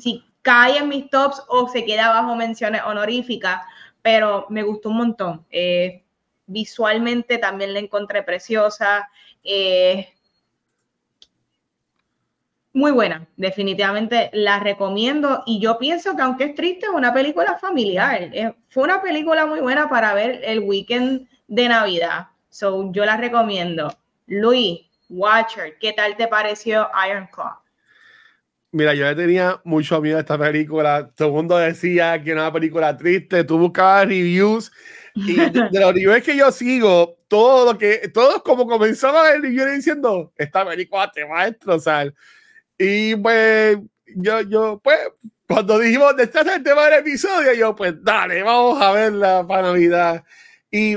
si, [LAUGHS] cae en mis tops o se queda bajo menciones honoríficas, pero me gustó un montón. Eh, visualmente también la encontré preciosa. Eh, muy buena, definitivamente la recomiendo y yo pienso que aunque es triste, es una película familiar. fue una película muy buena para ver el weekend de Navidad. So, yo la recomiendo. Luis, Watcher, ¿qué tal te pareció Iron Claw? Mira, yo le tenía mucho miedo a esta película. Todo el mundo decía que era una película triste. Tú buscabas reviews y de, [LAUGHS] los reviews que yo sigo, todo lo que, todos como comenzaban el review diciendo, esta película te va a destrozar. Y pues, yo, yo, pues, cuando dijimos, de este es el tema del episodio, yo, pues, dale, vamos a verla para Navidad. Y,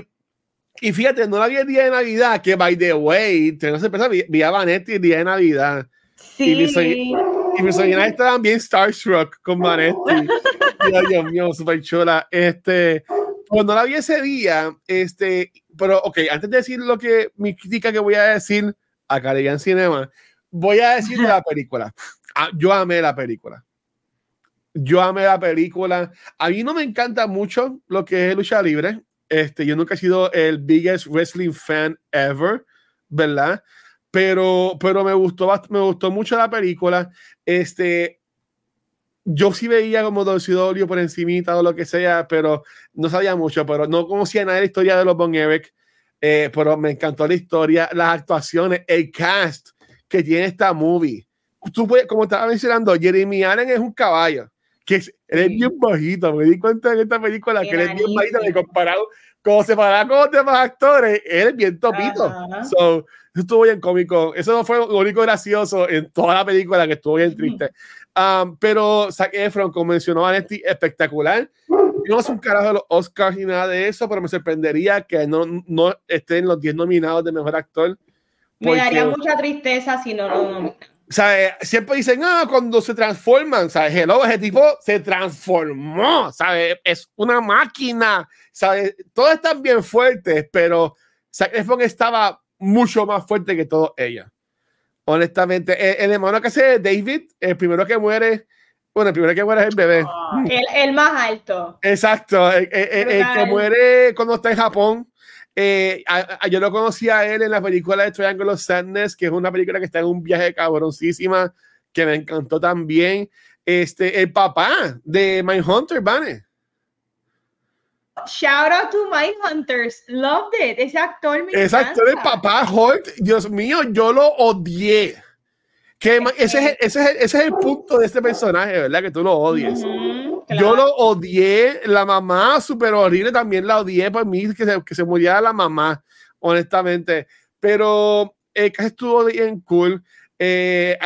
y fíjate, no la vi el día de Navidad, que by the way, no se vi, vi a Vanetti el día de Navidad. Sí. Y mis sobrinas estaban bien starstruck con Vanetti. [LAUGHS] Dios mío, súper chula. Este, cuando la vi ese día, este, pero ok, antes de decir lo que mi crítica que voy a decir a Caribbean Cinema, voy a decir la película. Ah, yo amé la película. Yo amé la película. A mí no me encanta mucho lo que es lucha libre. Este, yo nunca he sido el biggest wrestling fan ever, ¿verdad? pero, pero me gustó, me gustó mucho la película. Este, yo sí veía como Dolcidorio por encimita o lo que sea, pero no sabía mucho, pero no conocía nada de la historia de los Bon Eric, eh, pero me encantó la historia, las actuaciones, el cast que tiene esta movie. Tú puedes, como estaba mencionando, Jeremy Allen es un caballo, que es, él bien bajito, me di cuenta en esta película que él es bien bajito, comparado, como se para con los demás actores, él es bien topito. So, eso estuvo bien cómico. Eso no fue lo único gracioso en toda la película que estuvo bien triste. Um, pero Zac Efron, como mencionó Vanetti, espectacular. No es un carajo de los Oscars ni nada de eso, pero me sorprendería que no, no esté en los 10 nominados de mejor actor. Me daría mucha tristeza si no lo nominan. ¿sabes? Siempre dicen, ah, cuando se transforman, ¿sabes? Hello, ese tipo se transformó, ¿sabes? Es una máquina, ¿sabes? Todos están bien fuertes, pero Zac Efron estaba mucho más fuerte que todos ellos. Honestamente, el, hermano que hace David, el primero que muere, bueno, el primero que muere es el bebé. Ah, el, más alto. Exacto, el, que muere cuando está en Japón. Eh, yo lo conocí a él en la película de Triangle of Sadness, que es una película que está en un viaje cabroncísima, que me encantó también. Este, el papá de Mindhunter, Vane. Shout out to My Hunters. Loved it. Ese actor me Ese actor, el papá Holt, Dios mío, yo lo odié. Que ese, es, ese, es, ese es el punto de este personaje, ¿verdad? Que tú lo odies. Yo lo odié. La mamá, súper horrible, también la odié por mí, que se, que se muriera la mamá, honestamente. Pero eh, estuvo bien cool. Eh,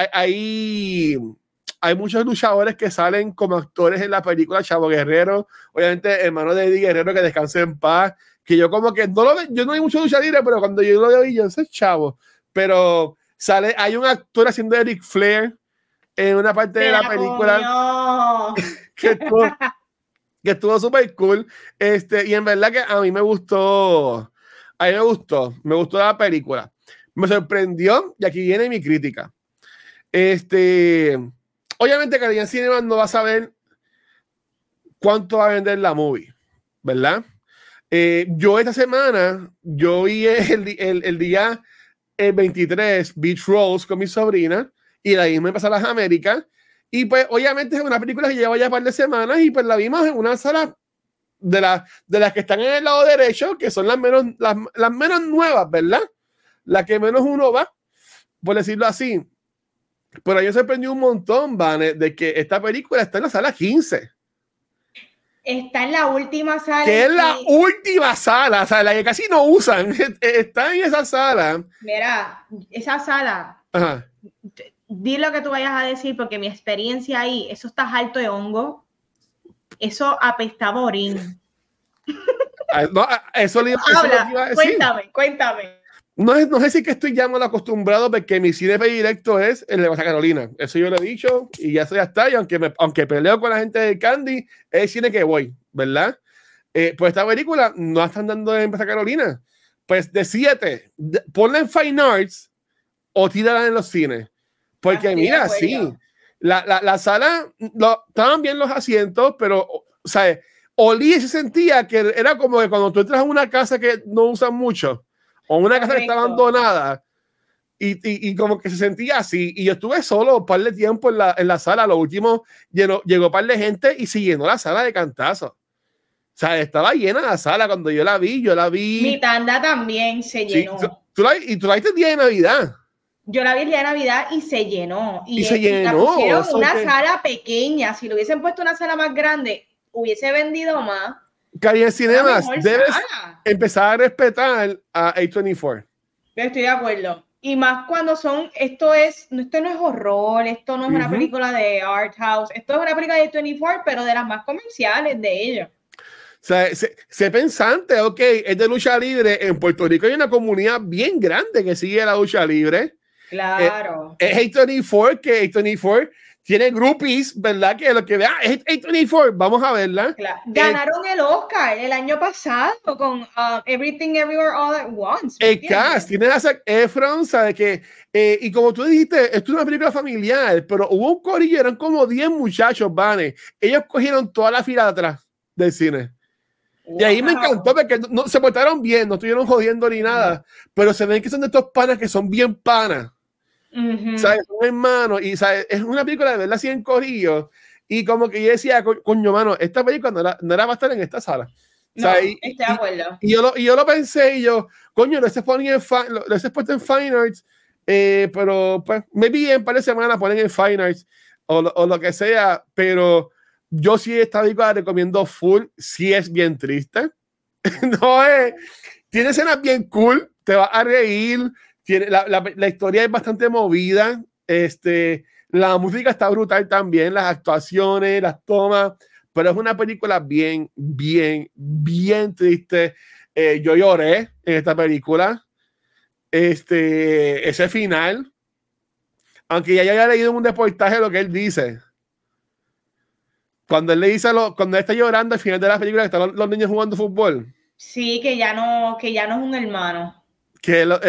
hay muchos luchadores que salen como actores en la película Chavo Guerrero, obviamente hermano de Eddie Guerrero que descanse en paz, que yo como que no lo yo no hay mucho lucha libre, pero cuando yo lo veo yo soy chavo, pero sale hay un actor haciendo Eric Flair en una parte de la película [LAUGHS] que estuvo que estuvo súper cool, este y en verdad que a mí me gustó, a mí me gustó, me gustó la película, me sorprendió y aquí viene mi crítica. Este, Obviamente Canadian Cinema no va a saber cuánto va a vender la movie, ¿verdad? Eh, yo esta semana, yo vi el, el, el, día el 23 Beach Rose con mi sobrina y la vimos en Pasar las Américas. Y pues obviamente es una película que lleva ya un par de semanas y pues la vimos en una sala de, la, de las que están en el lado derecho, que son las menos, las, las menos nuevas, ¿verdad? Las que menos uno va, por decirlo así. Pero yo sorprendió un montón, Vane, de que esta película está en la sala 15. Está en la última sala. Que es la última sala, o sea, la que casi no usan. [LAUGHS] Está en esa sala. Mira, esa sala. Ajá. Di lo que tú vayas a decir, porque mi experiencia ahí, eso está alto de hongo. Eso apestaba orín. [LAUGHS] Ah, no, ah, eso, le, Habla, cuéntame, cuéntame. No, no sé si que estoy ya mal acostumbrado porque mi cine directo es el de Baja Carolina. Eso yo lo he dicho y ya eso ya está. Y aunque, me, aunque peleo con la gente de Candy, es el cine que voy, ¿verdad? Eh, pues esta película no están dando en Baja Carolina. Pues de siete, ponla en Fine Arts o tírala en los cines. Porque mira, sí, la, la, la sala, lo, estaban bien los asientos, pero, o sea, olí y se sentía que era como que cuando tú entras a una casa que no usan mucho o una casa que está abandonada. Y, y, y, como que se sentía así. Y yo estuve solo un par de tiempo en la, en la sala. Lo último, llegó, llegó un par de gente y se llenó la sala de cantazos. O sea, estaba llena la sala cuando yo la vi. Yo la vi. Mi tanda también se llenó. tú la, y tú la viste el día de Navidad. Yo la vi el día de Navidad y se llenó. Y, se llenó. pusieron una sala pequeña. Si lo hubiesen puesto una sala más grande, hubiese vendido más. Caribe Cinemas, debes empezar a respetar a A24. estoy de acuerdo. Y más cuando son, esto es, esto no es horror, esto no es una película de art house, esto es una película de 24, pero de las más comerciales de ellos. O sea, sé, pensante, ok, es de lucha libre. En Puerto Rico hay una comunidad bien grande que sigue la lucha libre. Claro. es A24, que A24 tiene groupies, ¿verdad? Que lo que vea es A24, vamos a verla. Ganaron el Oscar el año pasado con uh, Everything Everywhere All at Once. El cast tiene a Zac Efron, ¿sabes que eh, y como tú dijiste, esto es una película familiar, pero hubo un corillo, eran como 10 muchachos, Vane. Ellos cogieron toda la fila de atrás del cine. Y ahí me encantó porque no, se portaron bien, no estuvieron jodiendo ni nada, pero se ven que son de estos panas que son bien panas. ¿Sabes? Son hermanos y ¿sabes? es una película de verdad así en corrillo. Y como que yo decía, coño, mano, esta película no era, no era para estar en esta sala. No, y, de acuerdo. Y, yo lo, y yo lo pensé y yo, coño, lo he puesto en, lo, puesto en Fine Arts, eh, pero pues, maybe en par de semanas ponen en Fine Arts o, o, lo que sea, pero yo sí esta película recomiendo full, si es bien triste. [LAUGHS] no es, tiene escenas bien cool, te va a reír, la, historia es bastante movida. Este, la música está brutal también, las actuaciones, las tomas, pero es una película bien, bien, bien triste. Eh, yo lloré en esta película. Este, ese final, aunque ya haya leído un reportaje lo que él dice. Cuando él le dice, lo, cuando está llorando al final de la película, están los, los niños jugando fútbol. Sí, que ya no, que ya no es un hermano que los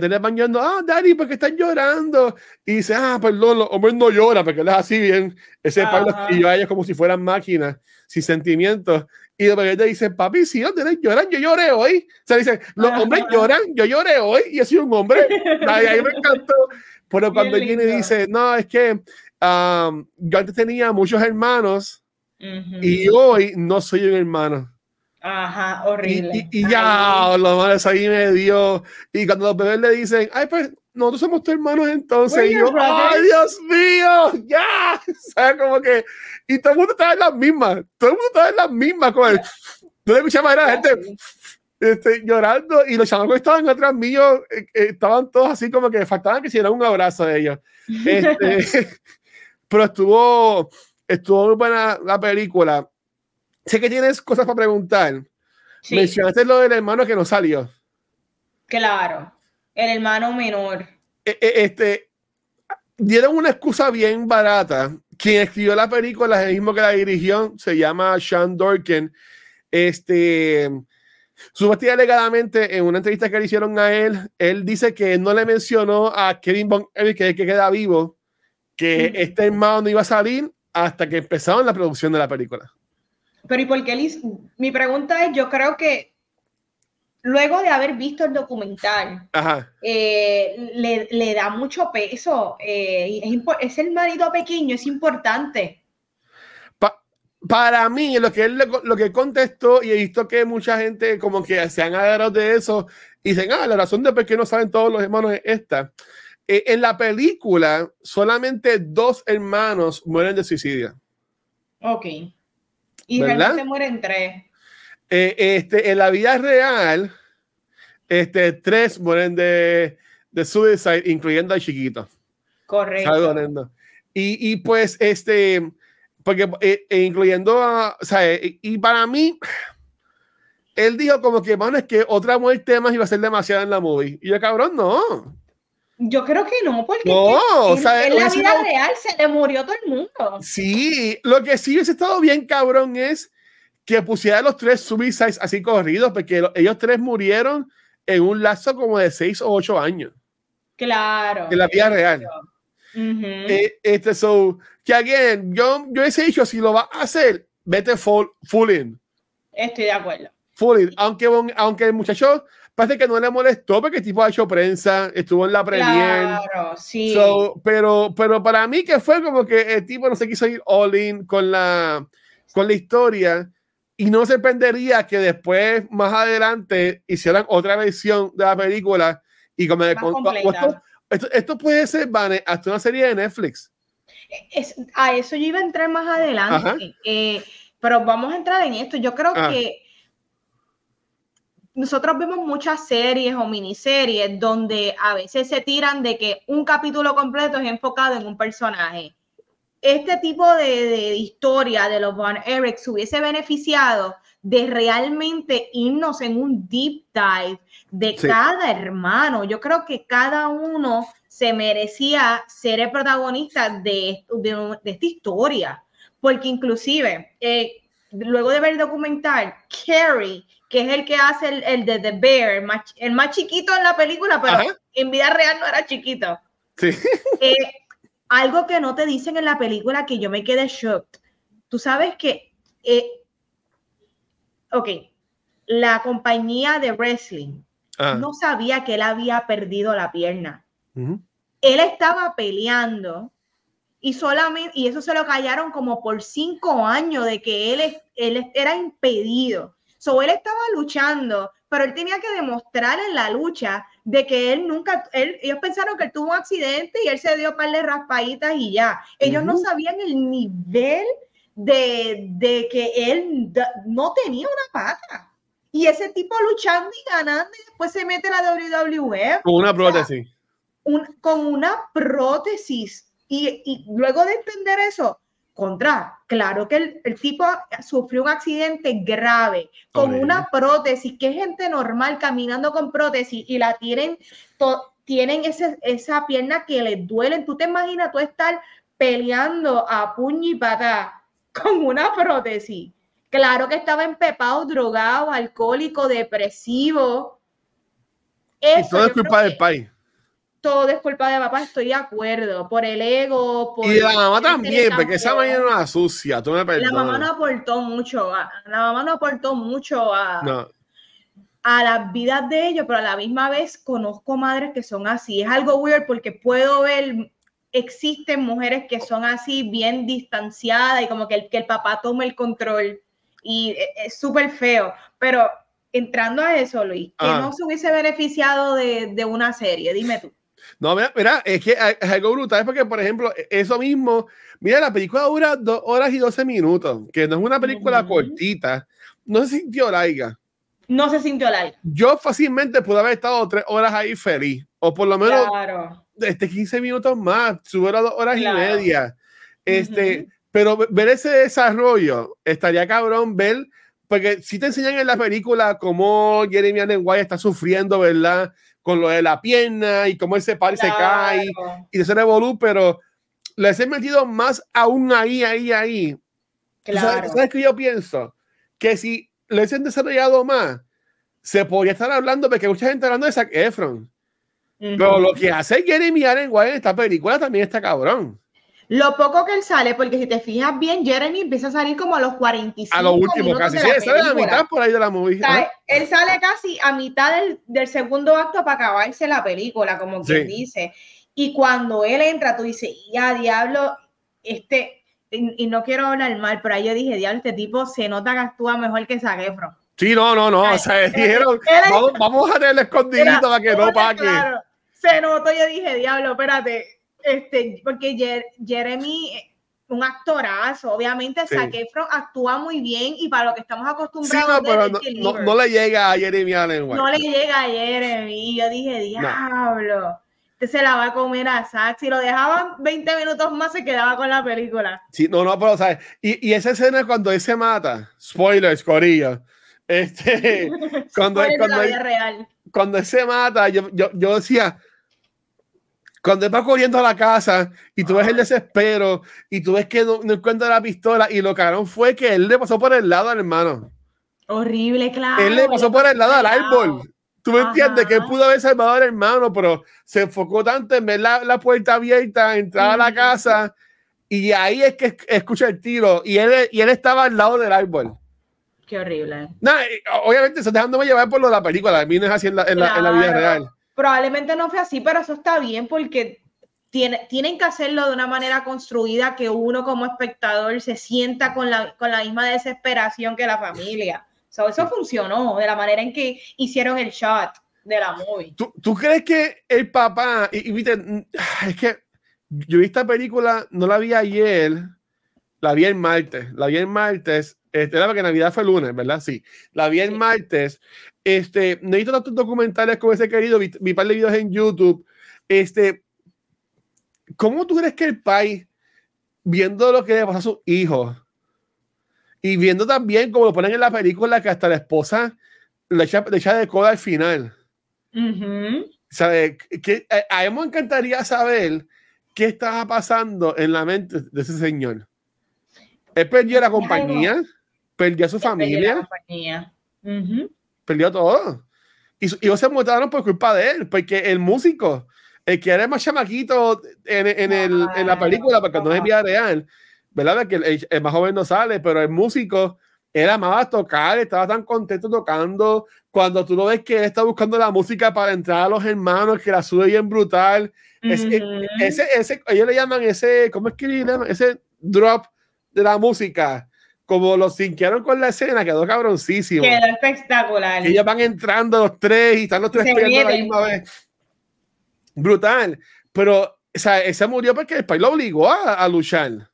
nenes van llorando, ah, Daddy, porque están llorando. Y dice, ah, perdón, los hombres no lloran, porque él es así bien, ese padre y a ellos como si fueran máquinas, sin sentimientos. Y de repente dice, papi, si los nenes lloran, yo lloré hoy. O sea, dice, los hombres lloran, yo lloré hoy, y he sido un hombre. [LAUGHS] Ay, ahí me encantó. Pero cuando viene y dice, no, es que um, yo antes tenía muchos hermanos y hoy no soy un hermano. Ajá, horrible. Y, ya, los males ahí me dio. Y cuando los bebés le dicen, ay, pues nosotros somos tus hermanos entonces. Y yo, ay, Dios mío, ya. [LAUGHS] O sea, como que. Y todo el mundo estaba en las mismas. Todo el mundo estaba en las mismas con él. No le escuchaba a la gente este, llorando. Y los chamacos estaban atrás míos. Eh, eh, estaban todos así como que faltaban que hicieran un abrazo de ellos. [LAUGHS] Este, [LAUGHS] pero estuvo, estuvo muy buena la película sé que tienes cosas para preguntar. Mencionaste lo del hermano que no salió. Claro, el hermano menor. E, e, este, dieron una excusa bien barata. Quien escribió la película es el mismo que la dirigió, se llama Sean Dorkin. Este, supuestamente alegadamente en una entrevista que le hicieron a él, él dice que no le mencionó a Kevin Von que, que queda vivo, que este hermano no iba a salir hasta que empezaron la producción de la película. Pero ¿y por qué Liz? Mi pregunta es, yo creo que luego de haber visto el documental, eh, le, da mucho peso. Eh, es, el marido pequeño, es importante. para mí, lo que él lo que contestó, y he visto que mucha gente como que se han agarrado de eso y dicen, ah, la razón de por qué no saben todos los hermanos es esta. Eh, en la película, solamente dos hermanos mueren de suicidio. Ok. Y realmente mueren tres. Eh, este, en la vida real, este, tres mueren de, de suicide, incluyendo al chiquito. Correcto. Y, y, pues, este, porque eh, e incluyendo a, o sea, eh, y para mí, él dijo como que, bueno, es que otra muerte más iba a ser demasiado en la movie. Y yo, cabrón, no. Yo creo que no, porque no, en, la vida real se le murió todo el mundo. Sí, lo que sí hubiese estado bien cabrón es que pusiera los tres suicides así corridos, porque ellos tres murieron en un lazo como de seis o ocho años. Claro. En la vida real. Eh, este, so, que again, yo, yo he dicho, si lo va a hacer, vete full, full in. Estoy de acuerdo. Full in. Aunque, aunque el muchacho parece que no le molestó porque el tipo ha hecho prensa, estuvo en la premier. Claro, sí. pero, pero para mí que fue como que el tipo no se quiso ir all in con la, con la historia y no se sorprendería que después, más adelante, hicieran otra versión de la película y como Esto, puede ser, Vane, hasta una serie de Netflix. a eso yo iba a entrar más adelante. Eh, pero vamos a entrar en esto. Yo creo ah. que nosotros vemos muchas series o miniseries donde a veces se tiran de que un capítulo completo es enfocado en un personaje. Este tipo de, historia de los Van Eric se hubiese beneficiado de realmente irnos en un deep dive de cada hermano. Yo creo que cada uno se merecía ser el protagonista de, de, esta historia, porque inclusive eh, luego de ver el documental, Carrie que es el que hace el, de The Bear, el más, chiquito en la película, pero en vida real no era chiquito. Sí. [LAUGHS] Eh, algo que no te dicen en la película que yo me quedé shocked. Tú sabes que, eh, ok, la compañía de wrestling ah. no sabía que él había perdido la pierna. Él estaba peleando y solamente, y eso se lo callaron como por cinco años de que él, él era impedido. So, él estaba luchando, pero él tenía que demostrar en la lucha de que él nunca, él, ellos pensaron que él tuvo un accidente y él se dio un par de raspaditas y ya. Ellos no sabían el nivel de, de que él no tenía una pata. Y ese tipo luchando y ganando y después se mete la WWE. Con una prótesis. con una prótesis. Y, y luego de entender eso, contra, claro que el, tipo sufrió un accidente grave con una prótesis, que es gente normal caminando con prótesis y la tienen, tienen ese, esa pierna que les duele. Tú te imaginas tú estar peleando a puño y pata [LAUGHS] con una prótesis. Claro que estaba empepado, drogado, alcohólico, depresivo. Eso, y todo es culpa del país todo es culpa de papá, estoy de acuerdo, por el ego. Por y la mamá también, porque esa mañana era sucia, tú me La mamá no aportó mucho, a, la mamá no aportó mucho a, a las vidas de ellos, pero a la misma vez conozco madres que son así. Es algo weird porque puedo ver, existen mujeres que son así, bien distanciadas y como que el, que el papá tome el control. Y e, es súper feo, pero entrando a eso, Luis, que no se hubiese beneficiado de, de una serie, dime tú. No, mira, es que es algo brutal, porque, por ejemplo, e, eso mismo, mira, la película dura dos horas y doce minutos, que no es una película cortita, no se sintió larga. No se sintió larga. Yo fácilmente pude haber estado tres horas ahí feliz, o por lo menos claro. este 15 minutos más, sube a dos horas y media. Este, pero ver ese desarrollo, estaría cabrón ver, porque si te enseñan en la película cómo Jeremy Allen White está sufriendo, ¿verdad? Con lo de la pierna y cómo ese par se cae y de ser evolú, pero les he metido más aún ahí, ahí, ahí. Claro. ¿Sabes, qué yo pienso? Que si les han desarrollado más, se podría estar hablando, porque mucha gente hablando de Zac Efron. Pero lo que hace Jeremy Allen en esta película también está cabrón. Lo poco que él sale, porque si te fijas bien, Jeremy empieza a salir como a los 45. A lo último, casi. Sí, sale a la mitad por ahí de la movie. él sale casi a mitad del, del, segundo acto para acabarse la película, como quien dice. Y cuando él entra, tú dices, ya, diablo, este, y, no quiero hablar mal, pero ahí yo dije, diablo, este tipo se nota que actúa mejor que Zac Sí, no, no, no. o sea, dijeron, vamos, a tenerle escondidito para que no pague. Claro, se notó, yo dije, diablo, espérate este, porque Jeremy, eh, un actorazo, obviamente sí. actúa muy bien y para lo que estamos acostumbrados. no, le llega a Jeremy Allen. No le llega a Jeremy. Yo dije, diablo. Este se la va a comer a Zack. Si lo dejaban 20 minutos más, se quedaba con la película. Sí, no, no, pero, ¿sabes? Y, y esa escena cuando él se mata, spoilers, Corillo. Este, cuando, [LAUGHS] cuando, él, cuando él se mata, yo, yo, yo decía, cuando él va corriendo a la casa y tú ves el desespero y tú ves que no, encuentra la pistola y lo cagaron fue que él le pasó por el lado al hermano. Horrible, claro. Él le pasó por el lado al árbol. Tú me entiendes que él pudo haber salvado al hermano, pero se enfocó tanto en ver la, puerta abierta, entrar a la casa y ahí es que escucha el tiro y él, y él estaba al lado del árbol. Qué horrible. obviamente, se dejándome llevar por lo de la película, a mí no es así en la, en la vida real probablemente no fue así, pero eso está bien porque tiene, tienen que hacerlo de una manera construida que uno como espectador se sienta con la, con la misma desesperación que la familia. eso funcionó de la manera en que hicieron el shot. de la movie. ¿Tú, ¿Tú, crees que el papá, y, viste, [SIGHS] es que yo vi esta película, no la vi ayer, la vi el martes, la vi el martes, este, era porque Navidad fue lunes, ¿verdad? Sí, la vi el martes. Este, no he visto tantos documentales como ese querido, vi, vi par de videos en YouTube. Este, ¿cómo tú crees que el país, viendo lo que le pasa a sus hijos, y viendo también como lo ponen en la película, que hasta la esposa le echa, de coda al final. ¿Sabe? Que, a, mí me encantaría saber qué estaba pasando en la mente de ese señor. Él perdió la compañía, perdió a su familia, perdió todo. Y, y ellos se mataron por culpa de él, porque el músico, el que era más chamaquito en, en, el, en la película, porque no es vida real, ¿verdad? Que el, más joven no sale, pero el músico era más a tocar, estaba tan contento tocando. Cuando tú lo ves que él está buscando la música para entrar a los hermanos, que la sube bien brutal. ese, ese, ellos le llaman ese, ¿cómo es que le llaman? Ese drop de la música. Como los sinquearon con la escena, quedó cabroncísimo. Quedó espectacular. Ellos van entrando los tres y están los tres peleando a la misma vez. Brutal. Pero, o sea, ese murió porque el país lo obligó a, a luchar.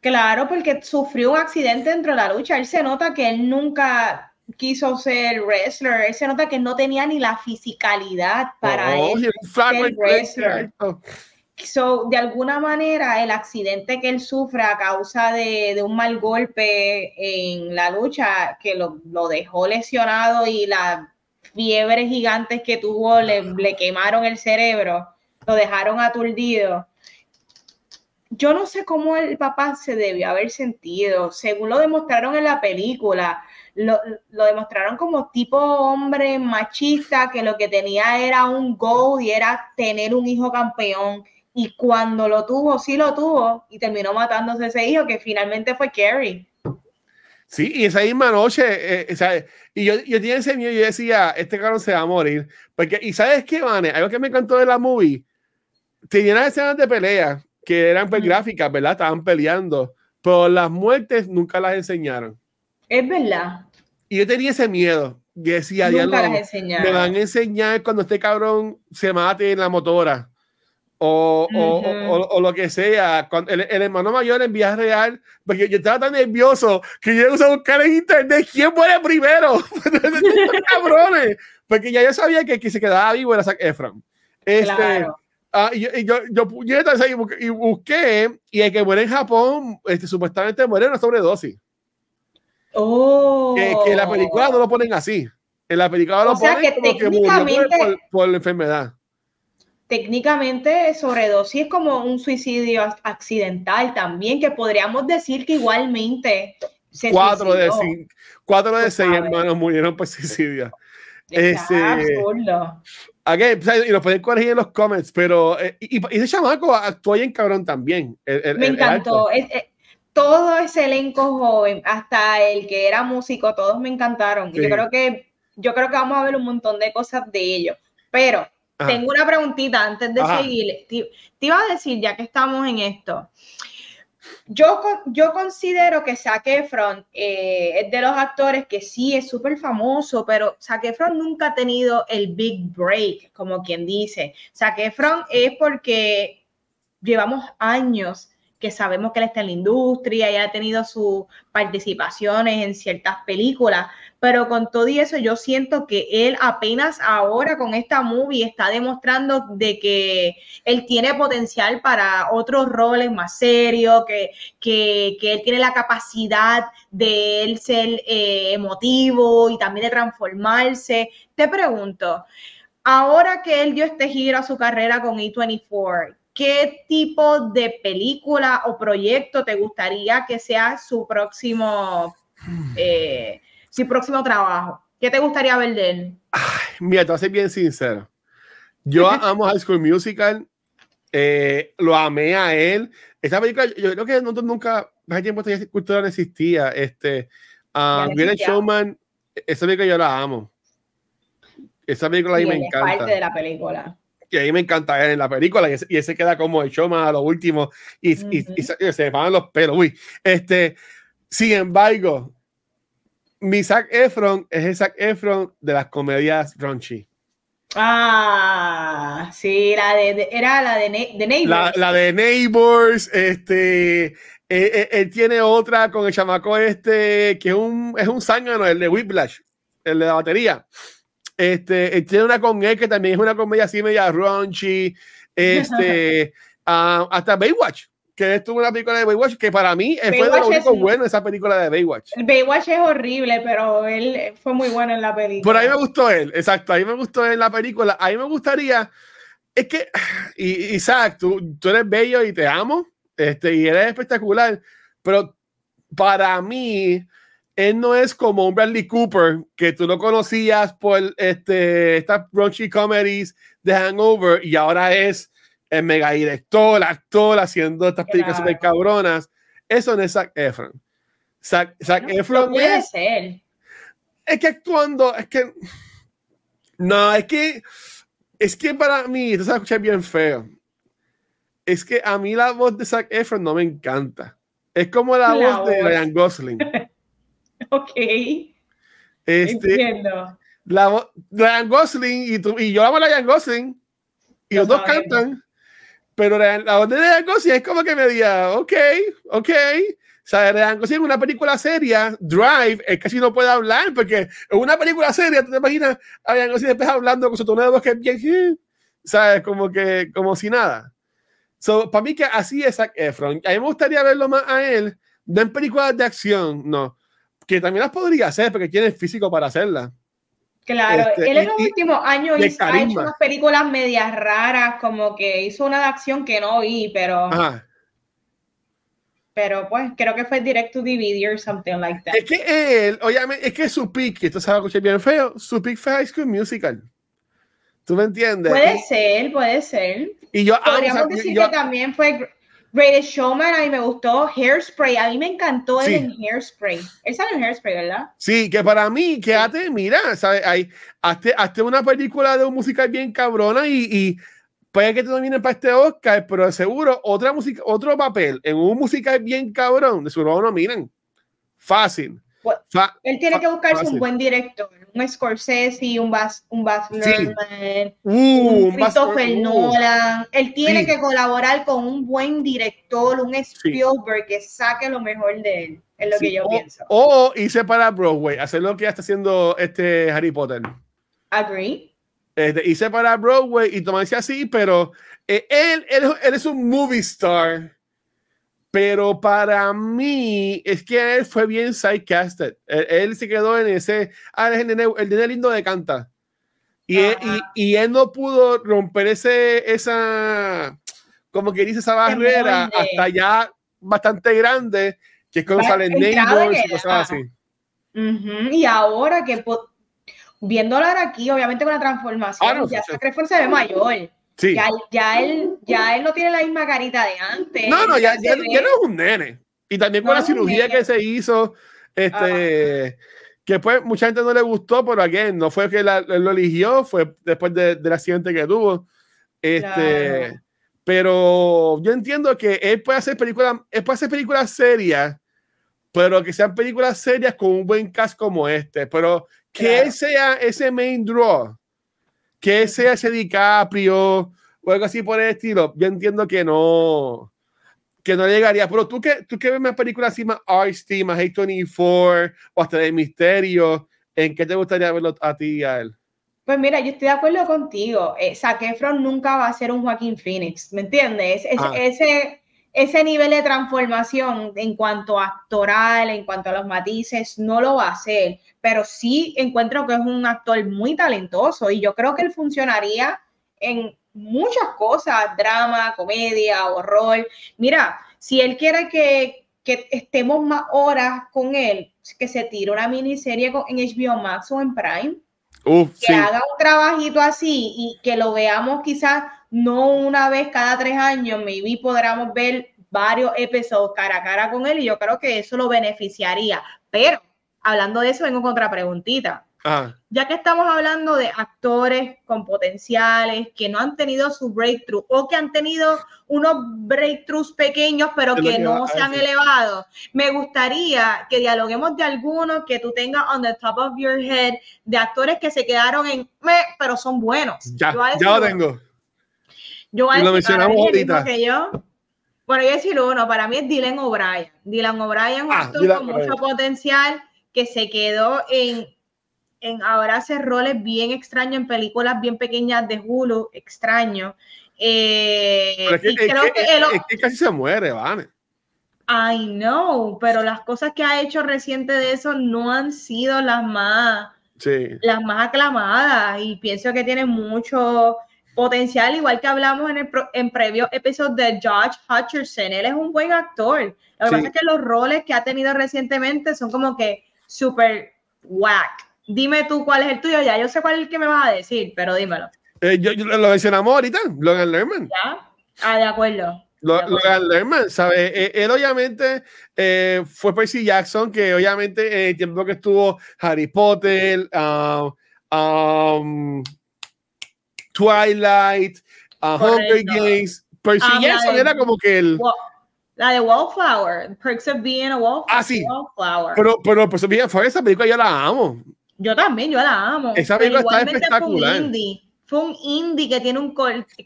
Claro, porque sufrió un accidente dentro de la lucha. Él se nota que él nunca quiso ser wrestler. Él se nota que no tenía ni la fisicalidad para oh, ser wrestler. So, de alguna manera, el accidente que él sufre a causa de, un mal golpe en la lucha, que lo, dejó lesionado y las fiebres gigantes que tuvo le, le quemaron el cerebro, lo dejaron aturdido yo no sé cómo el papá se debió haber sentido. Según lo demostraron en la película, lo, demostraron como tipo hombre machista que lo que tenía era un goal y era tener un hijo campeón. Y cuando lo tuvo, sí lo tuvo y terminó matándose ese hijo que finalmente fue Kerry. Sí, y esa misma noche, eh, y yo, yo tenía ese miedo y yo decía, este cabrón se va a morir. Porque, y sabes qué, Vane, algo que me encantó de la movie, tenía las escenas de pelea que eran pues, gráficas, ¿verdad? Estaban peleando, pero las muertes nunca las enseñaron. Es verdad. Y yo tenía ese miedo. Y decía, nunca las me van a enseñar cuando este cabrón se mate en la motora. O, o, o, lo que sea. Cuando el, hermano mayor en viaje real, porque yo estaba tan nervioso que yo iba a buscar en internet quién muere primero. [LAUGHS] cabrones. Porque ya yo sabía que, que se quedaba vivo era Zac Efron. Este, claro. Ah, y, yo, yo, yo y, busqué, y el que muere en Japón, este, supuestamente muere en una sobredosis. Oh. Que, la película no lo ponen así. En la película lo ponen que como que murió por, la enfermedad. Técnicamente, sobredosis es como un suicidio accidental también, que podríamos decir que igualmente. Se cuatro, de cinco, cuatro de seis hermanos murieron por suicidio. Este, Okay, y lo pueden corregir en los comments, pero eh, y, ese chamaco actuó en cabrón también. Me encantó. todo ese elenco joven, hasta el que era músico, todos me encantaron. Yo creo que yo creo que vamos a ver un montón de cosas de ellos. Pero tengo una preguntita antes de seguir. te, iba a decir, ya que estamos en esto, yo, yo considero que Zac Efron eh, es de los actores que sí es súper famoso, pero Zac Efron nunca ha tenido el big break, como quien dice. Zac Efron es porque llevamos años que sabemos que él está en la industria y ha tenido sus participaciones en ciertas películas, pero con todo y eso yo siento que él apenas ahora con esta movie está demostrando de que él tiene potencial para otros roles más serios, que, que, él tiene la capacidad de él ser eh, emotivo y también de transformarse. Te pregunto, ahora que él dio este giro a su carrera con E24, ¿qué tipo de película o proyecto te gustaría que sea su próximo, eh, su próximo trabajo? ¿Qué te gustaría ver de él? mira, te voy a ser bien sincero. Yo [LAUGHS] amo High School Musical. Eh, lo amé a él. Esa película, yo creo que nosotros nunca, hace tiempo esta cultura no existía. Este, um, Showman, esa película yo la amo. Esa película ahí me encanta. parte de la película y ahí me encanta ver en la película y ese, queda como el show más a lo último y, se, me van los pelos. Uy, este, sin embargo, mi Zac Efron es el Zac Efron de las comedias raunchy. Ah, sí, la de, era la de, Neighbors. La, de Neighbors, este, eh, eh, él, tiene otra con el chamaco este, que es un, es un zángano, el de Whiplash, el de la batería. Este, él tiene una con él que también es una comedia así media raunchy, este, [LAUGHS] ah, hasta Baywatch que estuvo una película de Baywatch que para mí fue de lo único bueno esa película de Baywatch. Baywatch es horrible, pero él fue muy bueno en la película. Por ahí me gustó él, exacto, ahí me gustó él en la película. A mí me gustaría, es que, y, Isaac, tú, tú eres bello y te amo, este, y eres espectacular, pero para mí, él no es como un Bradley Cooper que tú lo conocías por este, estas raunchy comedies de Hangover y ahora es el mega director, actor, haciendo estas películas super cabronas. Eso no es Zac Efron. Zac, Efron es, es que actuando, es que no, es que es que para mí, te vas a escuchar bien feo. Es que a mí la voz de Zac Efron no me encanta. Es como la, voz, de Ryan Gosling. [LAUGHS] ok. Este, Entiendo. La voz, Ryan Gosling y, tú, y yo amo a Ryan Gosling y los dos cantan pero la voz de Ryan Gosling es como que me diga, ok, ok. O sea, Ryan Gosling en una película seria, Drive, es casi no puede hablar, porque en una película seria, tú te imaginas a Ryan Gosling después hablando con su tono de voz que es bien, ¿sabes? Como que, como si nada. So, para mí que así es Zac Efron. A mí me gustaría verlo más a él, no en películas de acción, no. Que también las podría hacer, porque tiene el físico para hacerlas. Claro, este, él en los últimos años ha hecho unas películas medias raras, como que hizo una de acción que no vi, pero. Pero pues creo que fue direct to DVD or something like that. Es que él, oye, es que su pick, esto se va a escuchar bien feo, su pick fue High School Musical. ¿Tú me entiendes? Puede ser, puede ser. Y yo, Podríamos decir que también fue Greatest Showman, a mí me gustó. Hairspray, a mí me encantó en Hairspray. Él sale en Hairspray, ¿verdad? Sí, que para mí, quédate, mira, ¿sabes? Hay, hazte, una película de un musical bien cabrona y, y puede que te nominen para este Oscar, pero seguro otra música, otro papel en un musical bien cabrón, de seguro no miren. Fácil él tiene que buscarse un buen director, un Scorsese, un Baz, un Baz Luhrmann, uh, un Christopher uh. Nolan. Él tiene que colaborar con un buen director, un Spielberg que saque lo mejor de él. Es lo que yo pienso. O irse para Broadway, hacer lo que ya está haciendo este Harry Potter. Agree. Este, irse para Broadway y tomarse así, pero eh, él, él, él es un movie star pero para mí es que él fue bien sidecasted. Él, se quedó en ese, ah, el nene, lindo de canta. Y él, y, él, no pudo romper ese, esa, como que dice, esa barrera hasta ya bastante grande, que es cuando salen neighbors y cosas así. Y ahora que viéndolo aquí, obviamente con la transformación, ah, ya se ve mayor. Ya, ya, él, ya él no tiene la misma carita de antes. No, no, ya, ya, no es un nene. Y también con la cirugía que se hizo, este, que pues mucha gente no le gustó, pero again, no fue que él lo eligió, fue después de, del accidente que tuvo. Este, pero yo entiendo que él puede hacer películas, él puede hacer películas serias, pero que sean películas serias con un buen cast como este, pero que él sea ese main draw que sea ese DiCaprio o algo así por el estilo, yo entiendo que no que no llegaría, pero tú que, tú que ves más películas así más Artsy, más A24 o hasta de misterio, ¿en qué te gustaría verlo a ti y a él? Pues mira, yo estoy de acuerdo contigo. Eh, Zac Efron nunca va a ser un Joaquín Phoenix, ¿me entiendes? Ah. ese, ese nivel de transformación en cuanto a actoral, en cuanto a los matices, no lo va a hacer, pero sí encuentro que es un actor muy talentoso y yo creo que él funcionaría en muchas cosas, drama, comedia, horror. Mira, si él quiere que, que estemos más horas con él, que se tire una miniserie en HBO Max o en Prime, que haga un trabajito así y que lo veamos quizás no una vez cada tres años, maybe podríamos ver varios episodios cara a cara con él y yo creo que eso lo beneficiaría. Pero hablando de eso, vengo con otra preguntita. Ya que estamos hablando de actores con potenciales que no han tenido su breakthrough o que han tenido unos breakthroughs pequeños pero que no se han elevado, me gustaría que dialoguemos de algunos que tú tengas on the top of your head de actores que se quedaron en me, pero son buenos. Ya, ya lo tengo. Yo voy a decir, lo ahorita. Que yo, bueno, yo voy a decir uno, para mí es Dylan O'Brien. Dylan O'Brien, un ah, actor con mucho potencial que se quedó en en ahora hace roles bien extraños en películas bien pequeñas de Hulu, extraño. Eh, es que, creo que, casi se muere, Vane. I know, pero las cosas que ha hecho reciente de eso no han sido las más, las más aclamadas y pienso que tiene mucho potencial, igual que hablamos en el en previo episodio de George Hutcherson. Él es un buen actor. Lo que pasa es que los roles que ha tenido recientemente son como que súper whack. Dime tú cuál es el tuyo, ya yo sé cuál es el que me vas a decir, pero dímelo. Eh, yo, lo mencionamos ahorita, Logan Lerman. ¿Ya? Ah, de acuerdo. Logan Lerman, ¿sabes? Eh, él, obviamente eh, fue Percy Jackson, que obviamente en el tiempo que estuvo Harry Potter, um, Twilight, uh, Hunger Games, Percy ah, Jackson era como que el... La de Wallflower, Perks of Being a Wallflower. Ah, sí. Pero, pero of Being a esa película yo la amo. Yo también, yo la amo. Esa película está espectacular. Fue un, indie, fue un indie que tiene un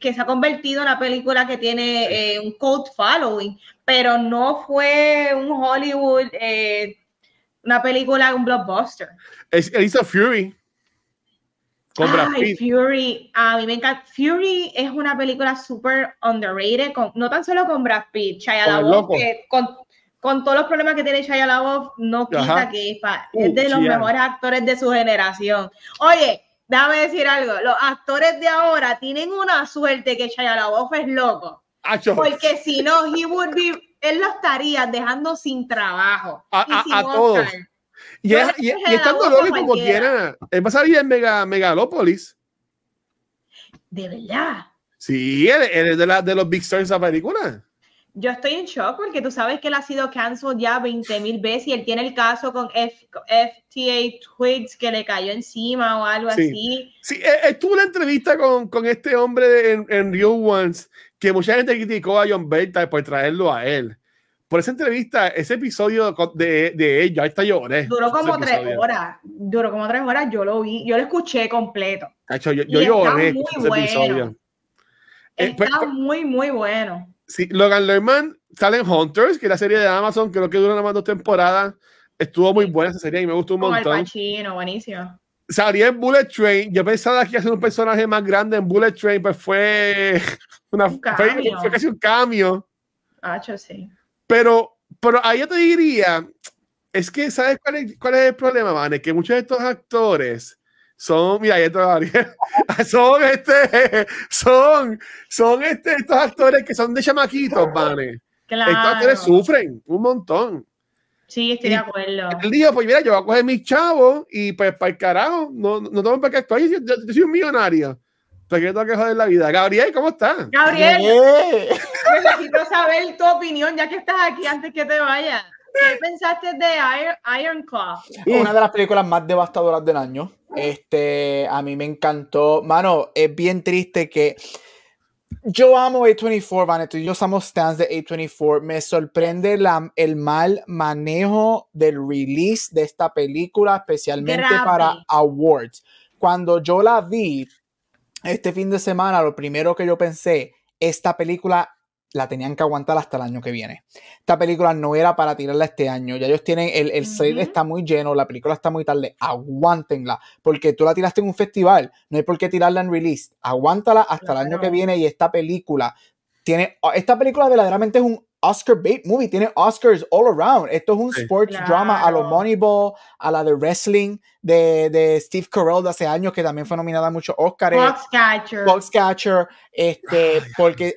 que se ha convertido en una película que tiene eh, un cult following, pero no fue un Hollywood, eh, una película, un blockbuster. Es, hizo Fury. Con Fury, a mí me encanta. Fury es una película súper underrated, no tan solo con Brad Pitt, Shia LaBeouf, que con con todos los problemas que tiene Shia LaBeouf, no quita que es, uh, de los mejores actores de su generación. Oye, déjame decir algo, los actores de ahora tienen una suerte que Shia LaBeouf es loco. Porque si no, he would be, él lo estaría dejando sin trabajo. A, todos. Y, y, estando loco como quiera. Él va a salir en Mega, Megalópolis. De verdad. Sí, él, es de, la, de los Big Stars de esa película. Yo estoy en shock porque tú sabes que él ha sido canceled ya 20 mil veces y él tiene el caso con FTA Twigs que le cayó encima o algo así. Sí, estuvo una entrevista con, con este hombre en, en Real Ones que mucha gente criticó a John Berta por traerlo a él. Por esa entrevista, ese episodio de, de ella, está lloré. Duró como tres horas. Duró como tres horas. Yo lo vi, yo lo escuché completo. yo, yo lloré muy ese bueno. episodio. Eh, pues, está muy, muy bueno. Sí, Logan Lerman sale en Hunters, que es la serie de Amazon, creo que dura nada más dos temporadas. Estuvo muy buena esa serie y me gustó un montón. El Pacino, buenísimo. Salía en Bullet Train. Yo pensaba que iba a ser un personaje más grande en Bullet Train, pues fue, [LAUGHS] una, fue, casi un cambio. Ah, sí. Pero, pero ahí yo te diría, es que, ¿sabes cuál es, cuál es el problema, man? que muchos de estos actores son, mira, esto [LAUGHS] son este, son, son este, estos actores que son de chamaquitos, ¿vale? Claro. Estos actores sufren un montón. Sí, estoy de acuerdo. El día, pues mira, yo voy a coger mis chavos y pues para el carajo, no, no tengo para qué actuar. Yo, yo, soy un millonario. ¿Para qué tengo que joder la vida? Gabriel, ¿cómo estás? Gabriel, necesito saber tu opinión ya que estás aquí antes que te vayas. ¿Qué pensaste de Iron, Claw? Una de las películas más devastadoras del año. Este, a mí me encantó. Mano, es bien triste que yo amo A24, Vanity. Yo somos stands de A24. Me sorprende la, el mal manejo del release de esta película, especialmente para awards. Cuando yo la vi este fin de semana, lo primero que yo pensé, esta película la tenían que aguantar hasta el año que viene. Esta película no era para tirarla este año. Ya ellos tienen, el, el está muy lleno, la película está muy tarde. Aguántenla. Porque tú la tiraste en un festival, no hay por qué tirarla en release. Aguántala hasta el año que viene y esta película tiene. Esta película verdaderamente es un Oscar bait movie, tiene Oscars all around. Esto es un sports drama a lo Moneyball, a la de wrestling de, de, Steve Carell de hace años, que también fue nominada a muchos Oscars. Foxcatcher. Foxcatcher, este, porque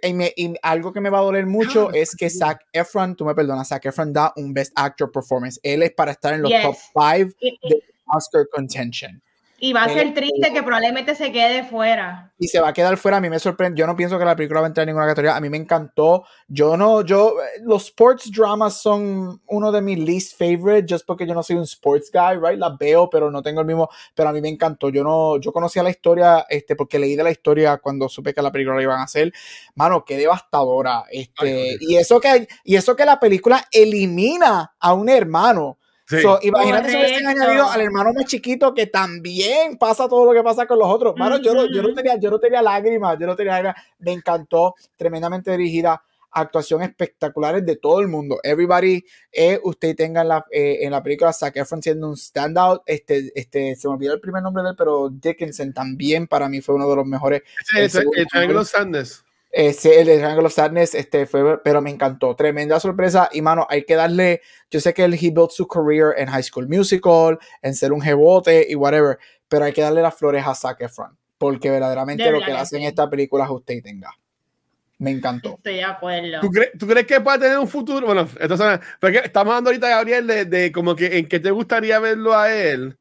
algo que me va a doler mucho es que Zac Efron, tú me perdonas, Zac Efron da un Best Actor Performance. Él es para estar en los top 5 de Oscar contention. Y va a ser triste que probablemente se quede fuera. Y se va a quedar fuera. A mí me sorprende. Yo no pienso que la película va a entrar en ninguna categoría. A mí me encantó. Yo no, yo, los sports dramas son uno de mis least favorite, just porque yo no soy un sports guy, right? Las veo, pero no tengo el mismo. Pero a mí me encantó. Yo no, yo conocía la historia, este, porque leí de la historia cuando supe que la película la iban a hacer. Mano, qué devastadora. Este, y eso que, y eso que la película elimina a un hermano imagínate si hubiesen añadido al hermano más chiquito que también pasa todo lo que pasa con los otros. Mano, yo, no, yo, no tenía, yo no tenía lágrimas, yo no tenía lágrimas. Me encantó, tremendamente dirigida, actuaciones espectaculares de todo el mundo. Everybody, eh, usted tenga en la, eh, en la película Zac Efron siendo un standout. Este, este, se me olvidó el primer nombre de él, pero Dickinson también para mí fue uno de los mejores. Es el, Sanders. Ese, el de Triangle of Sadness, este fue, pero me encantó. Tremenda sorpresa. Y mano, hay que darle. Yo sé que él he built su career en High School Musical, en ser un jebote y whatever, pero hay que darle las flores a Zac Efron, porque verdaderamente lo que, hace en esta película es usted tenga. Me encantó. Estoy de acuerdo. ¿Tú, crees que puede tener un futuro? Bueno, entonces, porque estamos hablando ahorita, Gabriel, de, de como que en qué te gustaría verlo a él.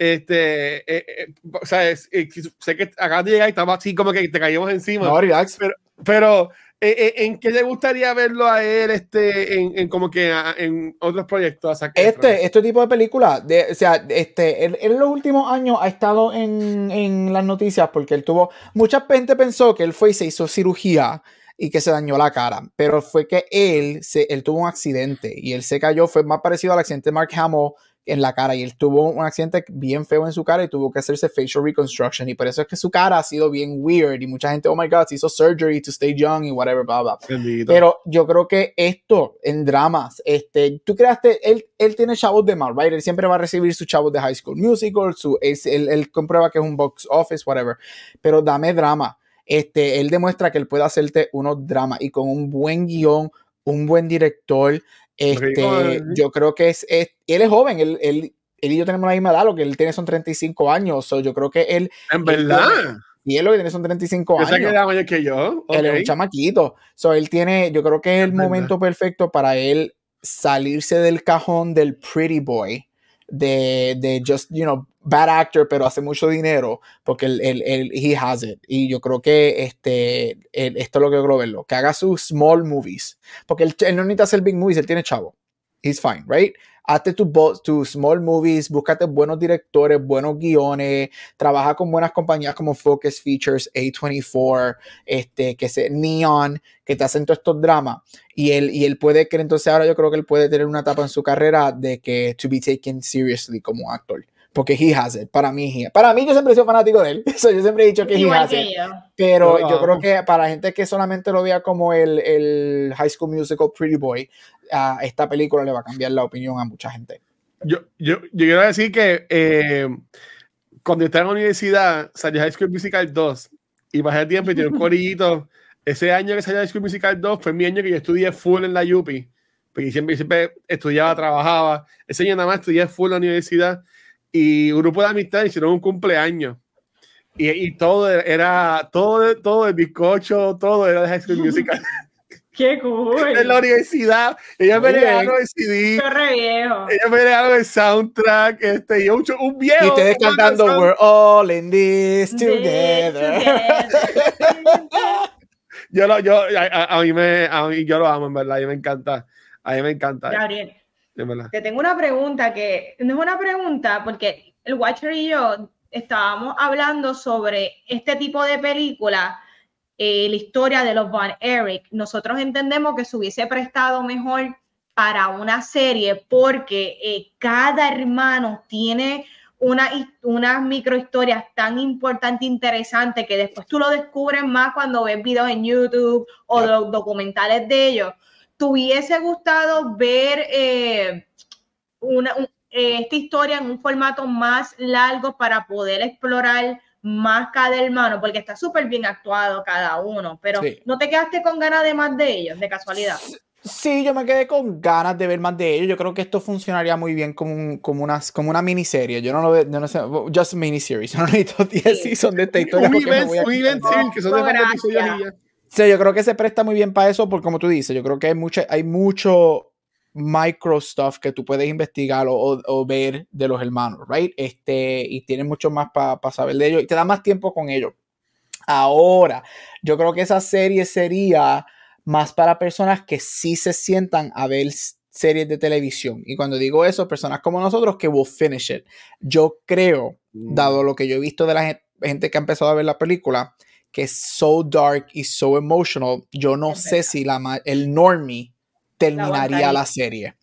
Este, eh, eh, o sea, sé que acá de llegar y estamos así como que te caímos encima. No, relax. Pero, pero eh, eh, ¿en qué le gustaría verlo a él este, en, como que en otros proyectos? Este, este tipo de película, de, o sea, este, él, en los últimos años ha estado en, en, las noticias porque él tuvo, mucha gente pensó que él fue y se hizo cirugía y que se dañó la cara, pero fue que él, se, él tuvo un accidente y él se cayó, fue más parecido al accidente de Mark Hamill en la cara y él tuvo un accidente bien feo en su cara y tuvo que hacerse facial reconstruction y por eso es que su cara ha sido bien weird y mucha gente, oh my god, se hizo surgery to stay young y whatever, blah, blah. Pero yo creo que esto en dramas, este, tú creaste, él, él tiene chavos de mal, right? Él siempre va a recibir sus chavos de High School Musical, su, él, él comprueba que es un box office, whatever, pero dame drama. Este, él demuestra que él puede hacerte unos dramas y con un buen guion, un buen director, este, yo creo que es, él es joven, él, él, él, y yo tenemos la misma edad, lo que él tiene son 35 años, so yo creo que él... En verdad. y él lo que tiene son 35 años. que era mayor que yo. Él es un chamaquito. So, él tiene, yo creo que es el momento perfecto para él salirse del cajón del pretty boy, de, de just, you know, bad actor, pero hace mucho dinero, porque él, él, él he has it. Y yo creo que este, esto es lo que quiero verlo, que haga sus small movies, porque él, él no necesita hacer big movies, él tiene chavo. He's fine, right? hazte tus tu small movies, búscate buenos directores, buenos guiones, trabaja con buenas compañías como Focus Features, A24, este, que se Neon, que te hacen todos estos dramas. Y él, y él puede que entonces ahora yo creo que él puede tener una etapa en su carrera de que to be taken seriously como actor porque he has it. Para mí, para mí yo siempre he sido fanático de él. [LAUGHS] yo siempre he dicho que he has it. Pero yo creo que para la gente que solamente lo vea como el, el High School Musical Pretty Boy, a esta película le va a cambiar la opinión a mucha gente. Yo, yo, yo quiero decir que eh, cuando estaba en la universidad salió High School Musical 2 y bajé el tiempo y tiene un [LAUGHS] corillito. Ese año que salió High School Musical 2 fue mi año que yo estudié full en la UPI. Porque siempre, siempre estudiaba, trabajaba. Ese año nada más estudié full en la universidad y un grupo de amistad hicieron un cumpleaños. Y, y, todo era, todo, todo el bizcocho, todo era de High School Musical. [LAUGHS] ¡Qué cool! En la universidad. Ella me regaló el CD. Ella me regaló el soundtrack. Este, y un, un viejo. Y ustedes cantando We're all in this together. [LAUGHS] yo, lo, yo a, a, mí me, a mí yo lo amo, en verdad. A mí me encanta. A mí me encanta. Gabriel. Te tengo una pregunta que no es una pregunta porque el Watcher y yo estábamos hablando sobre este tipo de película, eh, la historia de los Van Eric. Nosotros entendemos que se hubiese prestado mejor para una serie porque eh, cada hermano tiene una, unas microhistorias tan importantes e interesantes que después tú lo descubres más cuando ves videos en YouTube o documentales de ellos. ¿Te hubiese gustado ver eh, una, eh, esta historia en un formato más largo para poder explorar más cada hermano? Porque está súper bien actuado cada uno, pero ¿no te quedaste con ganas de más de ellos, de casualidad? Sí, yo me quedé con ganas de ver más de ellos. Yo creo que esto funcionaría muy bien como, como, una, como una miniserie. Yo no lo veo, no sé, just miniseries. [LAUGHS] Yo no necesito 10 seasons de esta historia. Un event, que son de episodios Sí, yo creo que se presta muy bien para eso, porque como tú dices, yo creo que hay, mucha, hay mucho micro stuff que tú puedes investigar o, ver de los hermanos, right? Este, y tienes mucho más para saber de ellos y te da más tiempo con ellos. Ahora, yo creo que esa serie sería más para personas que sí se sientan a ver series de televisión. Y cuando digo eso, personas como nosotros que will finish it. Yo creo, mm. dado lo que yo he visto de la gente que ha empezado a ver la película, que es so dark y so emotional, yo no sé si la, el normie terminaría la serie.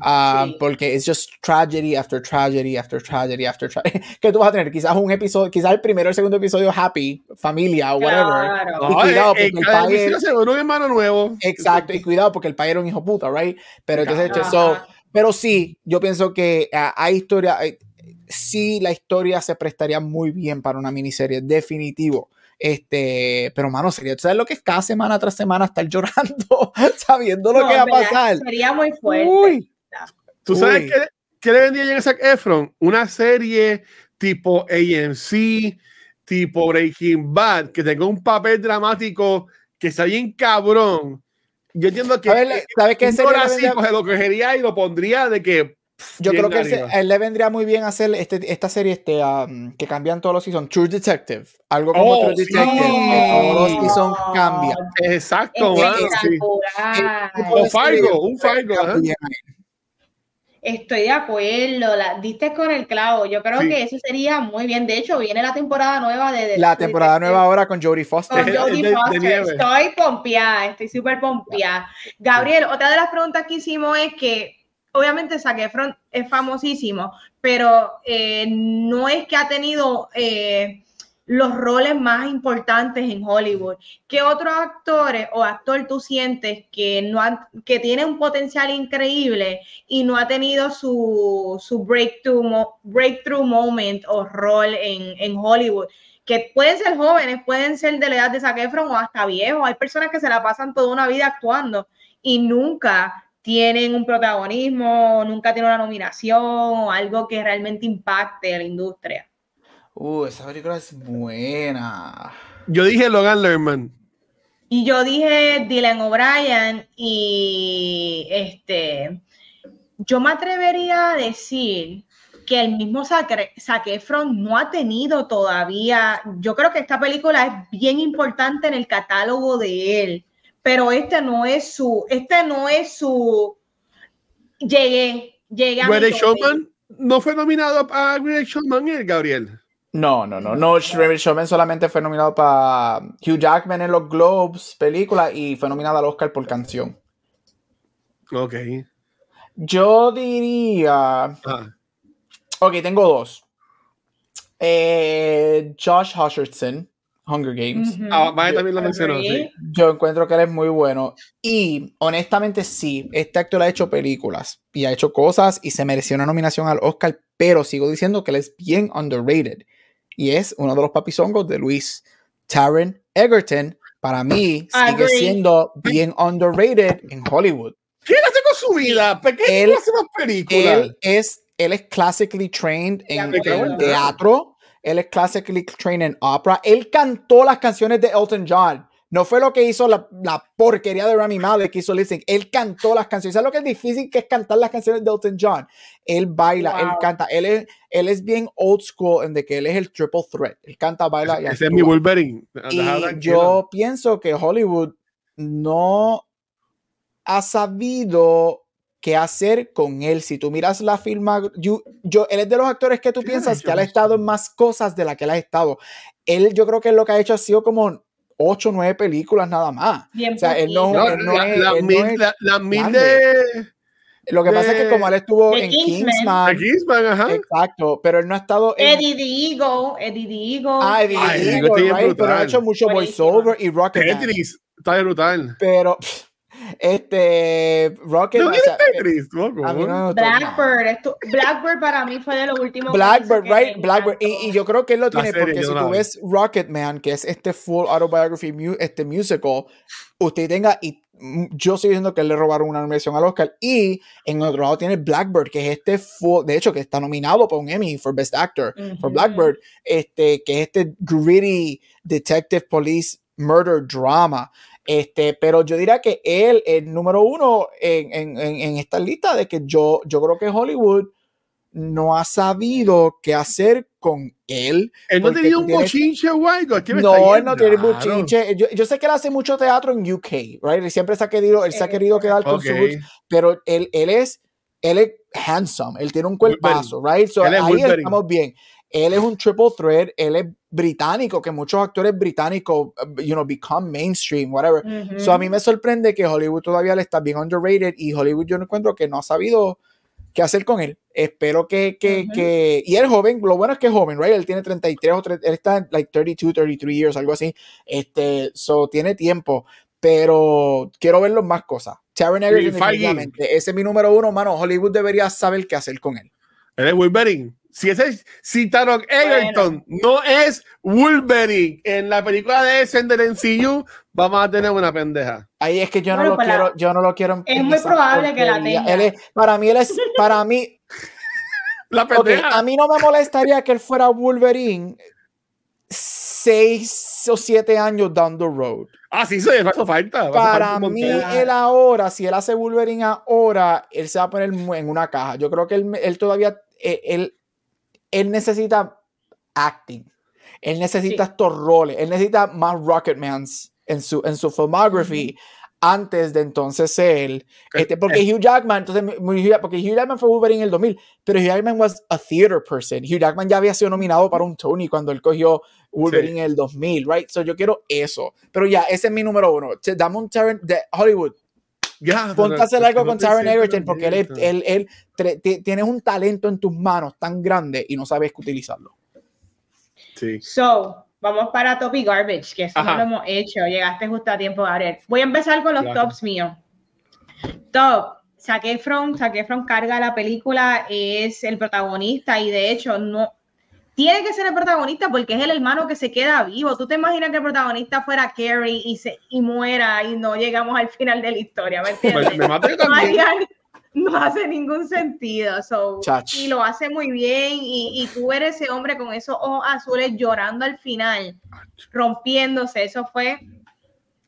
Ah, porque es just tragedy after tragedy after tragedy after tragedy. [LAUGHS] que tú vas a tener quizás un episodio, quizás el primero o el segundo episodio happy, familia o whatever. Y cuidado porque el padre. un hermano nuevo. Exacto, y cuidado porque el padre era un hijo puta, right? Pero entonces, eso, pero sí, yo pienso que ah, hay historia, sí, la historia se prestaría muy bien para una miniserie, definitivo. Este, pero mano, sería, ¿sabes lo que es cada semana tras semana estar [LAUGHS] llorando, sabiendo lo que va a pasar? Sería muy fuerte. ¿Tú sabes qué, qué, le vendía a Zac Efron? Una serie tipo AMC, tipo Breaking Bad, que tenga un papel dramático que está bien cabrón. Yo entiendo que ¿sabes, ¿sabes qué? Así, pues, lo cogería y lo pondría de que yo creo que él, le vendría muy bien hacer este, esta serie este, que cambian todos los seasons. True Detective. Algo como oh, True Detective. todos los seasons cambian. Exacto. Un Fargo. Un Fargo. Estoy de acuerdo, la, diste con el clavo. Yo creo que eso sería muy bien. De hecho, viene la temporada nueva de. la temporada nueva ahora con Jodie Foster. Con [LAUGHS] Jodie Foster. estoy pompeada, estoy súper pompeada. Gabriel, otra de las preguntas que hicimos es que obviamente Zac Efron es famosísimo, pero eh, no es que ha tenido eh, los roles más importantes en Hollywood. ¿Qué otros actores o actor tú sientes que, no que tiene un potencial increíble y no ha tenido su, su breakthrough, breakthrough moment o rol en, en Hollywood? que pueden ser jóvenes, pueden ser de la edad de Zac Efron o hasta viejos. Hay personas que se la pasan toda una vida actuando y nunca tienen un protagonismo, nunca tienen una nominación o algo que realmente impacte a la industria. Uh, esa película es buena. Yo dije Logan Lerman. Y yo dije Dylan O'Brien y este, yo me atrevería a decir que el mismo Zac Efron no ha tenido todavía, yo creo que esta película es bien importante en el catálogo de él pero este no es su, este no es su, llegué, llegué a Great Showman no fue nominado a Great Showman, ¿eh, Gabriel? No, no, no, no, Great Showman solamente fue nominado para Hugh Jackman en los Globes, película, y fue nominado al Oscar por canción. Ok. Yo diría... Ah. Ok, tengo dos. Eh, Josh Hutcherson Hunger Games. Ah, también lo mencionó, Yo encuentro que él es muy bueno. Y honestamente, sí, este actor ha hecho películas y ha hecho cosas y se mereció una nominación al Oscar, pero sigo diciendo que él es bien underrated. Y es uno de los papizongos de Luis. Taron Egerton, para mí, sigue siendo bien underrated en Hollywood. ¿Qué hace con su vida? ¿Por qué él, hace más películas? Él es, él es classically trained en, en teatro él es classically trained en opera. Él cantó las canciones de Elton John. No fue lo que hizo la, la porquería de Rami Malek que hizo Listen. Él cantó las canciones. ¿Sabes lo que es difícil que es cantar las canciones de Elton John? Él baila, él canta. Él es, él es bien old school en de que él es el triple threat. Él canta, baila y Ese es mi Wolverine. Y yo pienso que Hollywood no ha sabido qué hacer con él. Si tú miras la firma, yo, él es de los actores que tú piensas que ha estado en más cosas de las que él ha estado. Él, yo creo que lo que ha hecho ha sido como ocho o nueve películas nada más. o sea, él no, es. La mil de. Lo que pasa es que como él estuvo en Kingsman, Kingsman ajá. exacto, pero él no ha estado en Eddie the Eagle, Eddie the Eagle. Ah, Eddie the Eagle, right, pero ha hecho mucho voiceover y rocket. Está brutal. Pero este, Rocket. No, Blackbird. Blackbird para mí fue de los últimos. Blackbird, right? Blackbird. Y, yo creo que él lo tiene porque si tú ves Rocketman, que es este full autobiography, este musical, usted tenga. Y yo estoy diciendo que él le robaron una nominación al Oscar. Y en otro lado tiene Blackbird, que es este full. De hecho, que está nominado por un Emmy for Best Actor. Por Blackbird. Este, que es este gritty detective police murder drama. Este, pero yo diría que él, el número uno en, en, en esta lista de que yo, yo creo que Hollywood no ha sabido qué hacer con él. Él no tenido un bochinche o algo. No, él no tiene bochinche. Yo, yo, sé que él hace mucho teatro en UK, right? Él siempre se ha querido, él se ha querido quedar con su pero él, él es él es handsome, él tiene un cuerpazo, right? So ahí estamos bien. Él es un triple threat, él es británico, que muchos actores británicos, you know, become mainstream, whatever. So a mí me sorprende que Hollywood todavía le está bien underrated y Hollywood yo no encuentro que no ha sabido qué hacer con él. Espero que, que, que, y él es joven, lo bueno es que es joven, right? Él tiene 33 o 30, él está like 32, 33 years, algo así. Este, so tiene tiempo, pero quiero verlo más cosas. Taron Egerton, definitivamente. Ese es mi número uno, mano. Hollywood debería saber qué hacer con él. Él es Wolverine. Si, ese, si Taron Egerton no es Wolverine en la película de Sender en CU, vamos a tener una pendeja. Ahí es que yo no lo quiero, yo no lo quiero. Es muy probable que la tenga. para mí, él es, para mí. [LAUGHS] la pendeja. a mí no me molestaría que él fuera Wolverine seis o siete años down the road. Ah, sí, eso hace falta. Para mí, él ahora, si él hace Wolverine ahora, él se va a poner en una caja. Yo creo que él, él todavía, eh, él, él, necesita acting. Él necesita estos roles. Él necesita más Rocketmans en su, en su filmography antes de entonces él, este, porque Hugh Jackman, entonces, porque Hugh Jackman fue Wolverine en el 2000, pero Hugh Jackman was a theater person. Hugh Jackman ya había sido nominado para un Tony cuando él cogió Wolverine en el 2000, right? So yo quiero eso. Pero ya, ese es mi número uno. Dame un Taron de Hollywood. Ya, Ponte a hacer algo con Taron Egerton porque él, él, él, tienes un talento en tus manos tan grande y no sabes utilizarlo. Sí. So, Vamos para Top y Garbage, que eso no lo hemos hecho. Llegaste justo a tiempo, Gabriel. Voy a empezar con los tops míos. Top. Zac Efron, Zac Efron carga la película, es el protagonista y de hecho no tiene que ser el protagonista porque es el hermano que se queda vivo. ¿Tú te imaginas que el protagonista fuera Carrie y se y muera y no llegamos al final de la historia? ¿Me pues, no hace ningún sentido. So, y lo hace muy bien. Y, y, tú ver ese hombre con esos ojos azules llorando al final, rompiéndose. Eso fue,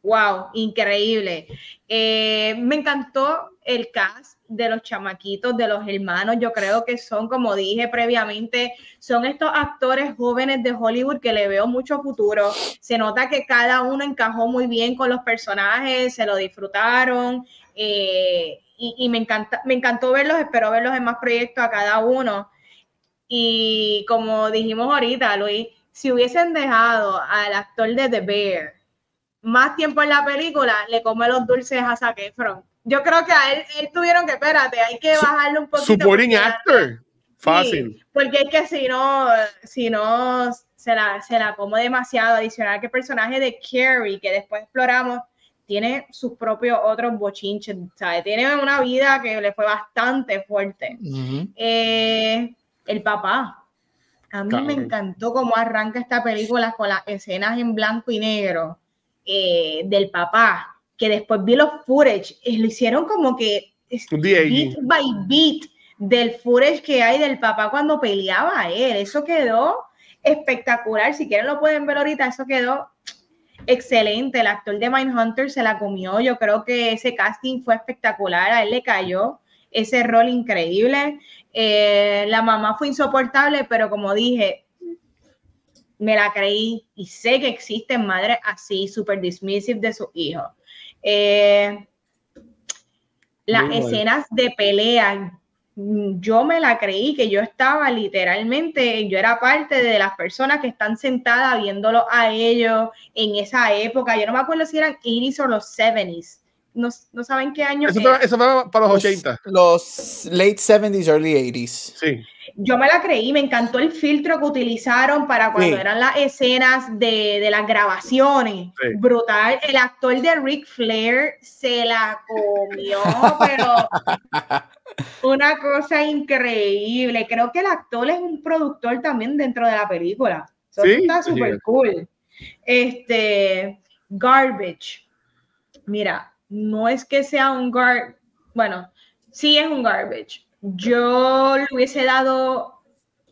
wow, increíble. Eh, me encantó el cast de los chamaquitos, de los hermanos. Yo creo que son, como dije previamente, son estos actores jóvenes de Hollywood que le veo mucho futuro. Se nota que cada uno encajó muy bien con los personajes, se lo disfrutaron. Eh, y, me, encanta, me encantó verlos, espero verlos en más proyectos a cada uno. Y como dijimos ahorita, Luis, si hubiesen dejado al actor de The Bear más tiempo en la película, le come los dulces a Zac Efron. Yo creo que a él, tuvieron que, espérate, hay que bajarle un poquito. Supporting actor. Fácil. porque es que si no, si no, se la, se la como demasiado. Adicional que el personaje de Carrie, que después exploramos, tiene sus propios otros bochinches, ¿sabes? Tiene una vida que le fue bastante fuerte. Eh, el papá. A mí me encantó cómo arranca esta película con las escenas en blanco y negro eh, del papá, que después vi los footage, y lo hicieron como que beat by beat del footage que hay del papá cuando peleaba a él. Eso quedó espectacular. Si quieren lo pueden ver ahorita, eso quedó excelente. El actor de Mindhunter se la comió. Yo creo que ese casting fue espectacular. A él le cayó ese rol increíble. Eh, la mamá fue insoportable, pero como dije, me la creí y sé que existen madres así, súper dismissive de sus hijos. Eh, las escenas de pelea yo me la creí que yo estaba literalmente, yo era parte de las personas que están sentadas viéndolo a ellos en esa época. Yo no me acuerdo si eran 80s o los 70s. No, no saben qué año. Eso, fue, eso fue para los, 80. Los late 70s, early 80s. Sí. Yo me la creí, me encantó el filtro que utilizaron para cuando eran las escenas de, de las grabaciones. Brutal. El actor de Ric Flair se la comió, pero [LAUGHS] una cosa increíble. Creo que el actor es un productor también dentro de la película. Eso está súper cool. Este, Garbage. Mira, no es que sea un gar, bueno, sí es un garbage. Yo le hubiese dado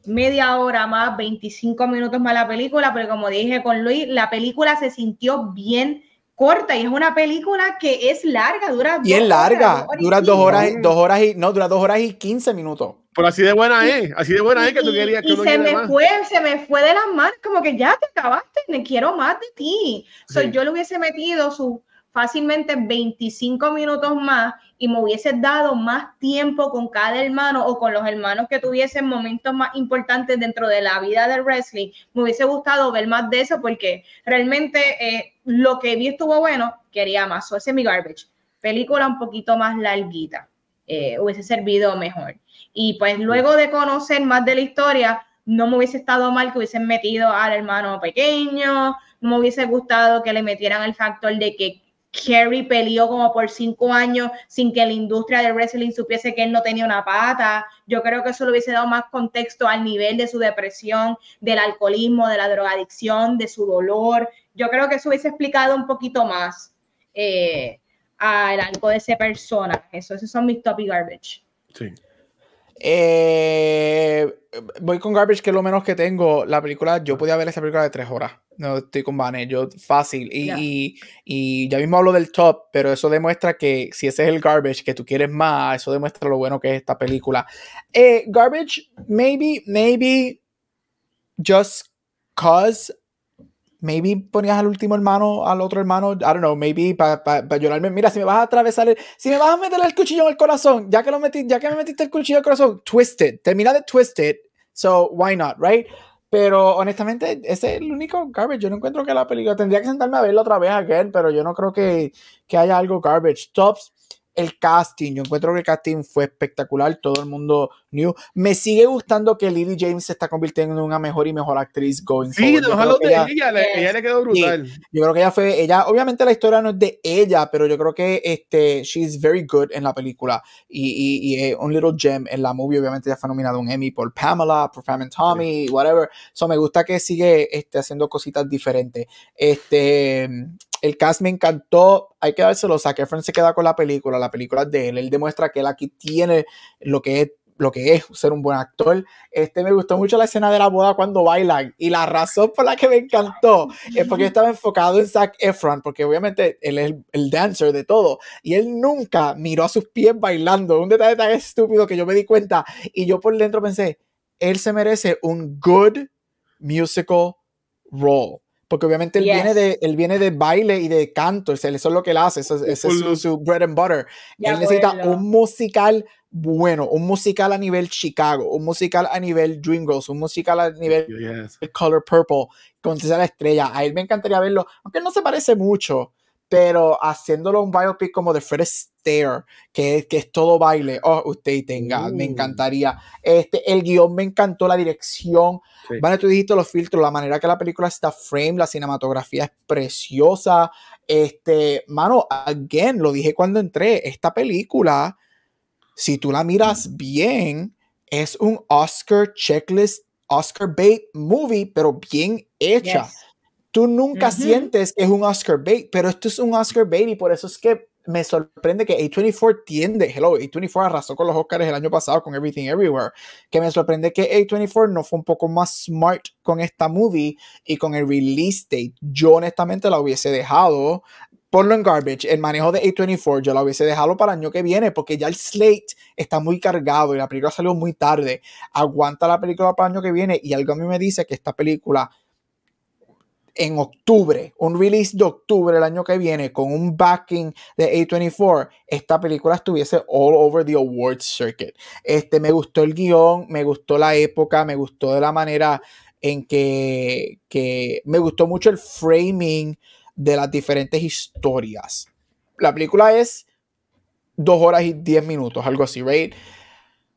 media hora más, 25 minutos más a la película, pero como dije con Luis, la película se sintió bien corta y es una película que es larga, dura y es larga, dura dos horas, dos horas y no, dura dos horas y quince minutos. Pero así de buena es, así de buena es que tú querías que y se me fue, se me fue de las manos, como que ya te acabaste, me quiero más de ti. Soy yo le hubiese metido su fácilmente 25 minutos más y me hubiese dado más tiempo con cada hermano o con los hermanos que tuviesen momentos más importantes dentro de la vida del wrestling, me hubiese gustado ver más de eso porque realmente eh, lo que vi estuvo bueno, quería más. So, ese es mi garbage. Película un poquito más larguita, eh, hubiese servido mejor. Y pues luego de conocer más de la historia, no me hubiese estado mal que hubiesen metido al hermano pequeño, no me hubiese gustado que le metieran el factor de que Kerry peleó como por cinco años sin que la industria del wrestling supiese que él no tenía una pata. Yo creo que eso le hubiese dado más contexto al nivel de su depresión, del alcoholismo, de la drogadicción, de su dolor. Yo creo que eso hubiese explicado un poquito más eh, al algo de esa persona. Eso, esos son mis topic garbage. Sí. Eh, voy con Garbage, que es lo menos que tengo. La película, yo podía ver esa película de tres horas. No estoy con Vane, yo fácil. Y, y, ya mismo hablo del top, pero eso demuestra que si ese es el Garbage que tú quieres más, eso demuestra lo bueno que es esta película. Eh, garbage, maybe, maybe just cause maybe ponías al último hermano, al otro hermano, I don't know, maybe para pa, llorarme. Mira, si me vas a atravesar, el, si me vas a meter el cuchillo en el corazón, ya que, lo metí, ya que me metiste el cuchillo en el corazón, twisted, termina de twisted, so why not, right? Pero honestamente, ese es el único garbage. Yo no encuentro que la película tendría que sentarme a verla otra vez again, pero yo no creo que, que haya algo garbage. Tops el casting. Yo encuentro que el casting fue espectacular. Todo el mundo new. Me sigue gustando que Lily James se está convirtiendo en una mejor y mejor actriz going sí, forward. de ella, ella, le quedó brutal. yo creo que ella fue, ella, obviamente la historia no es de ella, pero yo creo que este, she's very good en la película y, y, un little gem en la movie. Obviamente ya fue nominada un Emmy por Pamela, por Pam and Tommy, whatever. So me gusta que sigue este, haciendo cositas diferentes. Este, el cast me encantó. Hay que dárselo. Zac Efron se queda con la película. La película de él. Él demuestra que él aquí tiene lo que es lo que es ser un buen actor. Este me gustó mucho la escena de la boda cuando bailan y la razón por la que me encantó es porque estaba enfocado en Zac Efron, porque obviamente él es el, dancer de todo y él nunca miró a sus pies bailando. Un detalle tan estúpido que yo me di cuenta y yo por dentro pensé, él se merece un good musical role porque obviamente él, viene de, él viene de baile y de canto, eso es lo que él hace, eso, ese es su, bread and butter. él necesita un musical bueno, un musical a nivel Chicago, un musical a nivel Dreamgirls, un musical a nivel Color Purple, con la estrella. A él me encantaría verlo, aunque no se parece mucho, pero haciéndolo un biopic como de Fred Que es, que es todo baile, oh, usted tenga, me uh. encantaría. Este, el guion me encantó, la dirección, vale, tú dijiste los filtros, la manera que la película está frame, la cinematografía es preciosa, este, mano, again, lo dije cuando entré, esta película, si tú la miras bien, es un Oscar checklist, Oscar bait movie, pero bien hecha. Tú nunca sientes que es un Oscar bait, pero esto es un Oscar bait y por eso es que me sorprende que A24 tiende, hello, A24 arrasó con los Oscars el año pasado con Everything Everywhere, que me sorprende que A24 no fue un poco más smart con esta movie y con el release date. Yo honestamente la hubiese dejado, ponlo en garbage, el manejo de A24 yo la hubiese dejado para el año que viene porque ya el slate está muy cargado y la película salió muy tarde. Aguanta la película para el año que viene y algo a mí me dice que esta película en octubre, un release de octubre el año que viene con un backing de A24, esta película estuviese all over the awards circuit. Este, me gustó el guion, me gustó la época, me gustó de la manera en que, que me gustó mucho el framing de las diferentes historias. La película es dos horas y diez minutos, algo así, right?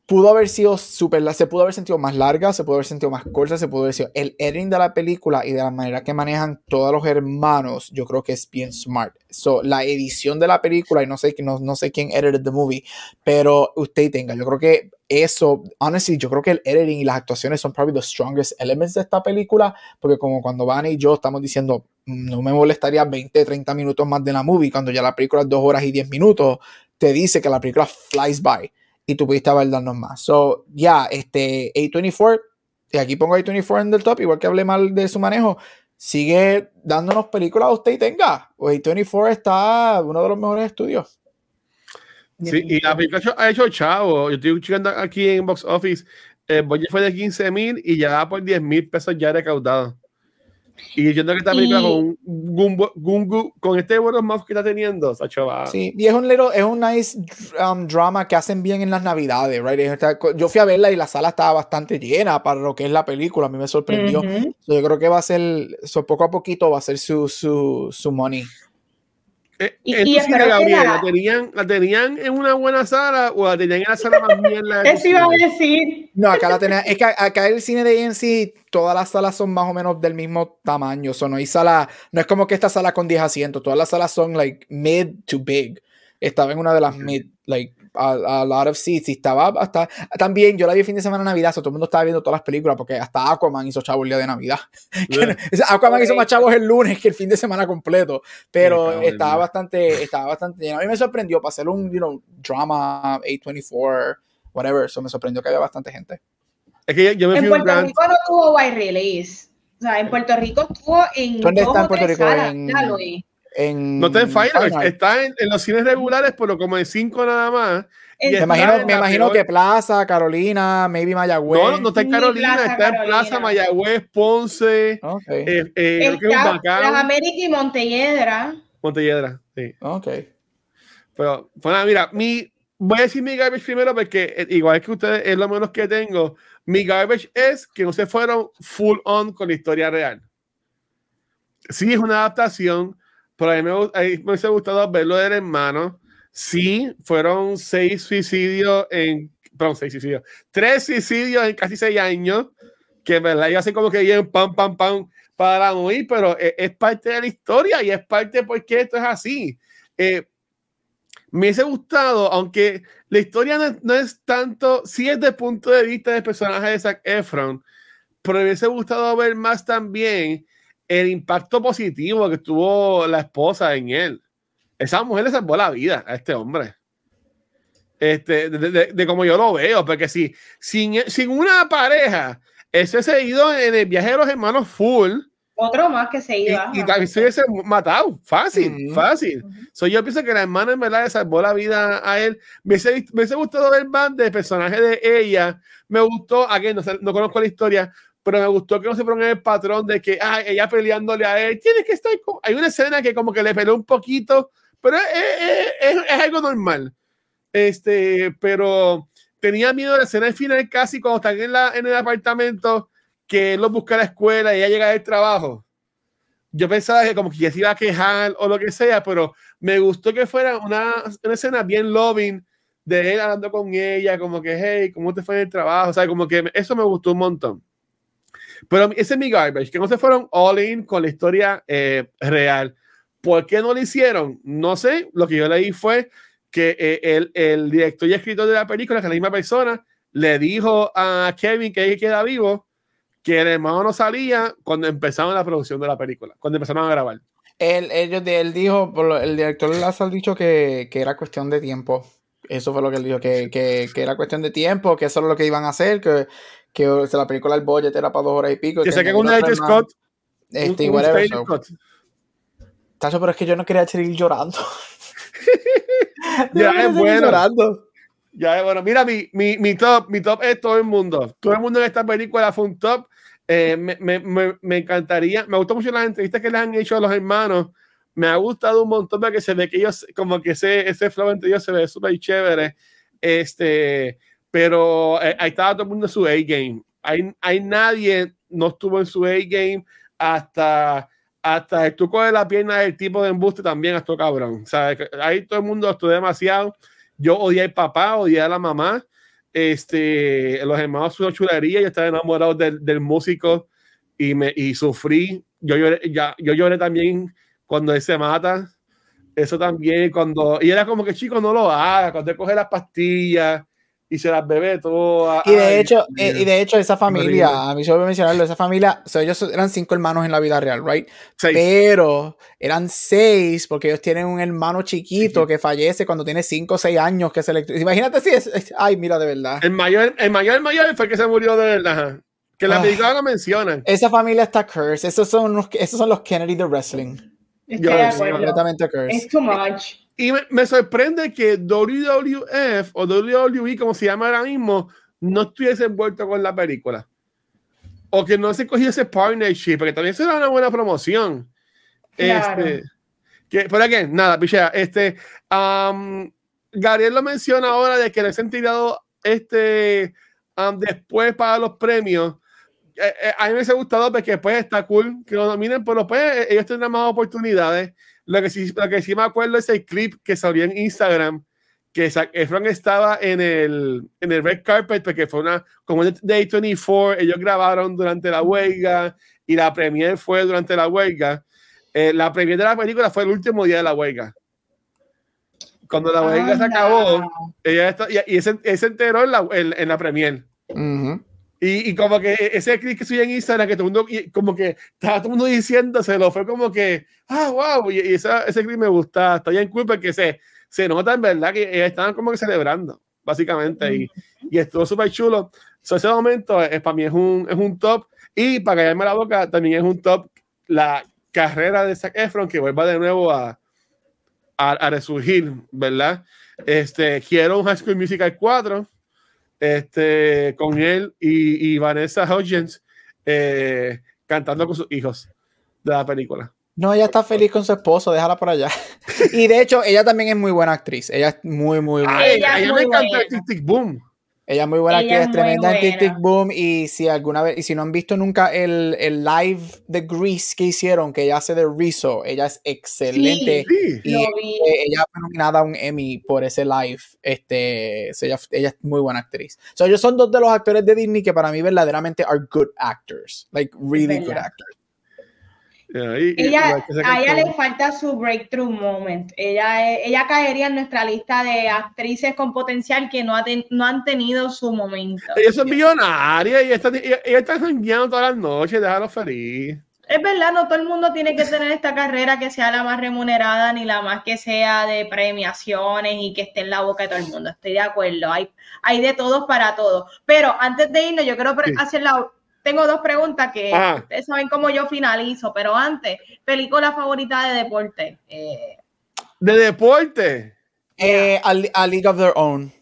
Pudo haber sido súper, se pudo haber sentido más larga, se pudo haber sentido más corta, se pudo haber sido el editing de la película y de la manera que manejan todos los hermanos, yo creo que es bien smart. So, la edición de la película, y no sé, no, no sé quién edited the movie, pero usted tenga, yo creo que eso, honestly, yo creo que el editing y las actuaciones son probably the strongest elements de esta película, porque como cuando Van y yo estamos diciendo, mm, no me molestaría 20, 30 minutos más de la movie, cuando ya la película es 2 horas y 10 minutos, te dice que la película flies by y tú pudiste haber darnos más. So, ya, este A24, y aquí pongo A24 en el top, igual que hablé mal de su manejo, sigue dándonos películas a usted y tenga. Pues 24 está uno de los mejores estudios. Sí, y la película ha hecho chavo. Yo estoy checando aquí en Box Office. El budget fue de 15 mil y ya por 10 mil pesos ya recaudado. Y yo que esta película con, un, con este word of que está teniendo, Sacho va. Sí, y es un, little, es un nice um, drama que hacen bien en las navidades, right? Yo fui a verla y la sala estaba bastante llena para lo que es la película, a mí me sorprendió. yo creo que va a ser, poco a poquito va a ser su, su, su money. Eh, y, ¿la, tenían, ¿la tenían en una buena sala o la tenían en la sala más mierda? [LAUGHS] Eso iba a decir. No, acá la tenían. Es que acá el cine de AMC, todas las salas son más o menos del mismo tamaño. O no hay sala, no es como que esta sala con 10 asientos. Todas las salas son like mid to big. Estaba en una de las mid, like a, lot of seats y estaba hasta también yo la vi el fin de semana de Navidad, todo el mundo estaba viendo todas las películas porque hasta Aquaman hizo chavo el día de Navidad. [LAUGHS] Aquaman hizo más chavos el lunes que el fin de semana completo, pero estaba bastante estaba bastante lleno. A mí me sorprendió para hacer un you know, drama A24 whatever, eso me sorprendió que había bastante gente. Es que yo me en Puerto Rico no tuvo wide release. O sea, en Puerto Rico estuvo en ¿Dónde está en Puerto Rico? en, no está en Final, está en, los cines regulares, pero como en cinco nada más. Me imagino, me imagino que Plaza, Carolina, maybe Mayagüez. No, no está en Carolina, está en Plaza, Mayagüez, Ponce, okay. eh, eh, Las Américas y Montelledra. Montelledra, sí. Ok. Pero, bueno, mira, mi, voy a decir mi garbage primero porque eh, igual que ustedes es lo menos que tengo. Mi garbage es que no se fueron full on con la historia real. Sí, es una adaptación, pero a mí me, me hubiese gustado verlo del hermano. Sí, fueron seis suicidios en. Perdón, seis suicidios. Tres suicidios en casi seis años. Que en verdad yo así como que bien pam, pam, pam para morir, pero es, es, parte de la historia y es parte de por qué esto es así. Eh, me hubiese gustado, aunque la historia no, no, es tanto, sí es desde el punto de vista del personaje de Zac Efron, pero me hubiese gustado ver más también el impacto positivo que tuvo la esposa en él. Esa mujer le salvó la vida a este hombre. Este, de, como yo lo veo, porque si sin, sin una pareja, ese se ha ido en el viaje de los hermanos full. Otro más que se iba. Y, también se hubiese matado. Fácil, fácil. So, yo pienso que la hermana en verdad le salvó la vida a él. Me hubiese, me gustado ver más del personaje de ella. Me gustó, aquí no, no conozco la historia, pero me gustó que no se ponga el patrón de que ah, ella peleándole a él, tiene que estar. Hay una escena que como que le peleó un poquito, pero es, es, algo normal. Este, pero tenía miedo de la escena final casi cuando están en, la, en el apartamento, que él lo busca a la escuela y ella llega del trabajo. Yo pensaba que como que se iba a quejar o lo que sea, pero me gustó que fuera una, una escena bien loving de él hablando con ella, como que, hey, ¿cómo te fue en el trabajo? O sea, como que eso me gustó un montón. Pero ese es mi garbage, que no se fueron all in con la historia eh, real. ¿Por qué no lo hicieron? No sé. Lo que yo leí fue que eh, el, el, director y escritor de la película, que es la misma persona, le dijo a Kevin que él queda vivo, que el hermano no salía cuando empezaron la producción de la película, cuando empezaron a grabar. Él, ellos, él dijo, el director le ha dicho que, que, era cuestión de tiempo. Eso fue lo que él dijo, que, que, que, era cuestión de tiempo, que eso era lo que iban a hacer, que, que la película El budget era para dos horas y pico. Que sé que con Nigel Scott. Este, un, whatever. Tacho, pero es que yo no quería seguir llorando. [LAUGHS] ya es bueno. Llorando. Ya es bueno. Mira, mi, mi, mi, top, mi top es todo el mundo. Todo el mundo en esta película fue un top. Eh, me, me, me, encantaría. Me gustó mucho las entrevistas que les han hecho a los hermanos. Me ha gustado un montón porque se ve que ellos, como que ese, ese flow entre ellos se ve súper chévere. Este, pero eh, ahí estaba todo el mundo en su A-game. Hay, hay nadie no estuvo en su A-game hasta, hasta el truco de la pierna del tipo de embuste también estuvo cabrón. O sea, ahí todo el mundo estuvo demasiado. Yo odié al papá, odié a la mamá. Este, los hermanos su chulería, yo estaba enamorado del, del músico y, me, y sufrí. Yo lloré, ya, yo lloré también cuando él se mata. Eso también, cuando. Y era como que, chico, no lo haga, cuando él coge las pastillas y se las bebe todo. Y de hecho, eh, y de hecho, esa familia, a mí se me mencionarlo, esa familia, o sea, ellos eran cinco hermanos en la vida real, right? Pero eran seis, porque ellos tienen un hermano chiquito que fallece cuando tiene cinco o seis años, que se le... Imagínate si es, ay, mira, de verdad. El mayor, el mayor, el mayor fue el que se murió de verdad. Que la ah. película lo mencionan. Esa familia está cursed. Esos son los, esos son los Kennedy de wrestling. Estoy completamente cursed. Es too much. Y me, sorprende que WWF o WWE, como se llama ahora mismo, no estuviese envuelto con la película. O que no se cogió ese partnership, porque también será una buena promoción. Este, que, ¿Por qué? Nada, pichea. Este, um, Gabriel lo menciona ahora de que le han tirado este um, después para los premios. Eh, eh, a mí me ha gustado porque pues está cool que lo nominen, pero pues ellos tendrán más oportunidades. Lo que sí, lo que sí me acuerdo es el clip que salió en Instagram, que Efron estaba en el, en el red carpet, porque fue una, como Day 24, ellos grabaron durante la huelga y la premier fue durante la huelga. Eh, la premier de la película fue el último día de la huelga. Cuando la huelga se acabó, ella está, y, y se enteró en la, en, la premier. Y, y, como que ese clip que subí en Instagram, que todo el mundo, como que estaba todo el mundo diciéndoselo, fue como que, ah, wow, y, esa, ese clip me gusta, está bien cool porque se, se nota en verdad que estaban como que celebrando, básicamente, y, y estuvo súper chulo. So, ese momento para mí es un, es un top, y para callarme la boca, también es un top la carrera de Zac Efron, que vuelva de nuevo a, a, a resurgir, ¿verdad? Este, quiero un High School Musical 4 este, con él y, Vanessa Hudgens eh, cantando con sus hijos de la película. No, ella está feliz con su esposo, déjala por allá. [LAUGHS] y de hecho, ella también es muy buena actriz. Ella es muy, muy buena. ella, me encanta el Boom. Ella es muy buena aquí, es, tremenda en Tic Boom. Y si alguna vez, y si no han visto nunca el, el, live de Grease que hicieron, que ella hace de Rizzo, ella es excelente. y ella ha nominada a un Emmy por ese live. Este, ella, ella, es muy buena actriz. So, ellos son dos de los actores de Disney que para mí verdaderamente are good actors. Like, really good actors ella, a ella le falta su breakthrough moment. Ella, ella caería en nuestra lista de actrices con potencial que no, no han tenido su momento. Ella es millonaria y está, ella, está todas las noches, déjalo feliz. Es verdad, no todo el mundo tiene que tener esta carrera que sea la más remunerada ni la más que sea de premiaciones y que esté en la boca de todo el mundo. Estoy de acuerdo, hay, hay de todos para todos. Pero antes de irnos, yo quiero hacer la tengo dos preguntas que ustedes saben cómo yo finalizo, pero antes, película favorita de deporte. Eh, ¿De deporte? Eh, a, League of Their Own.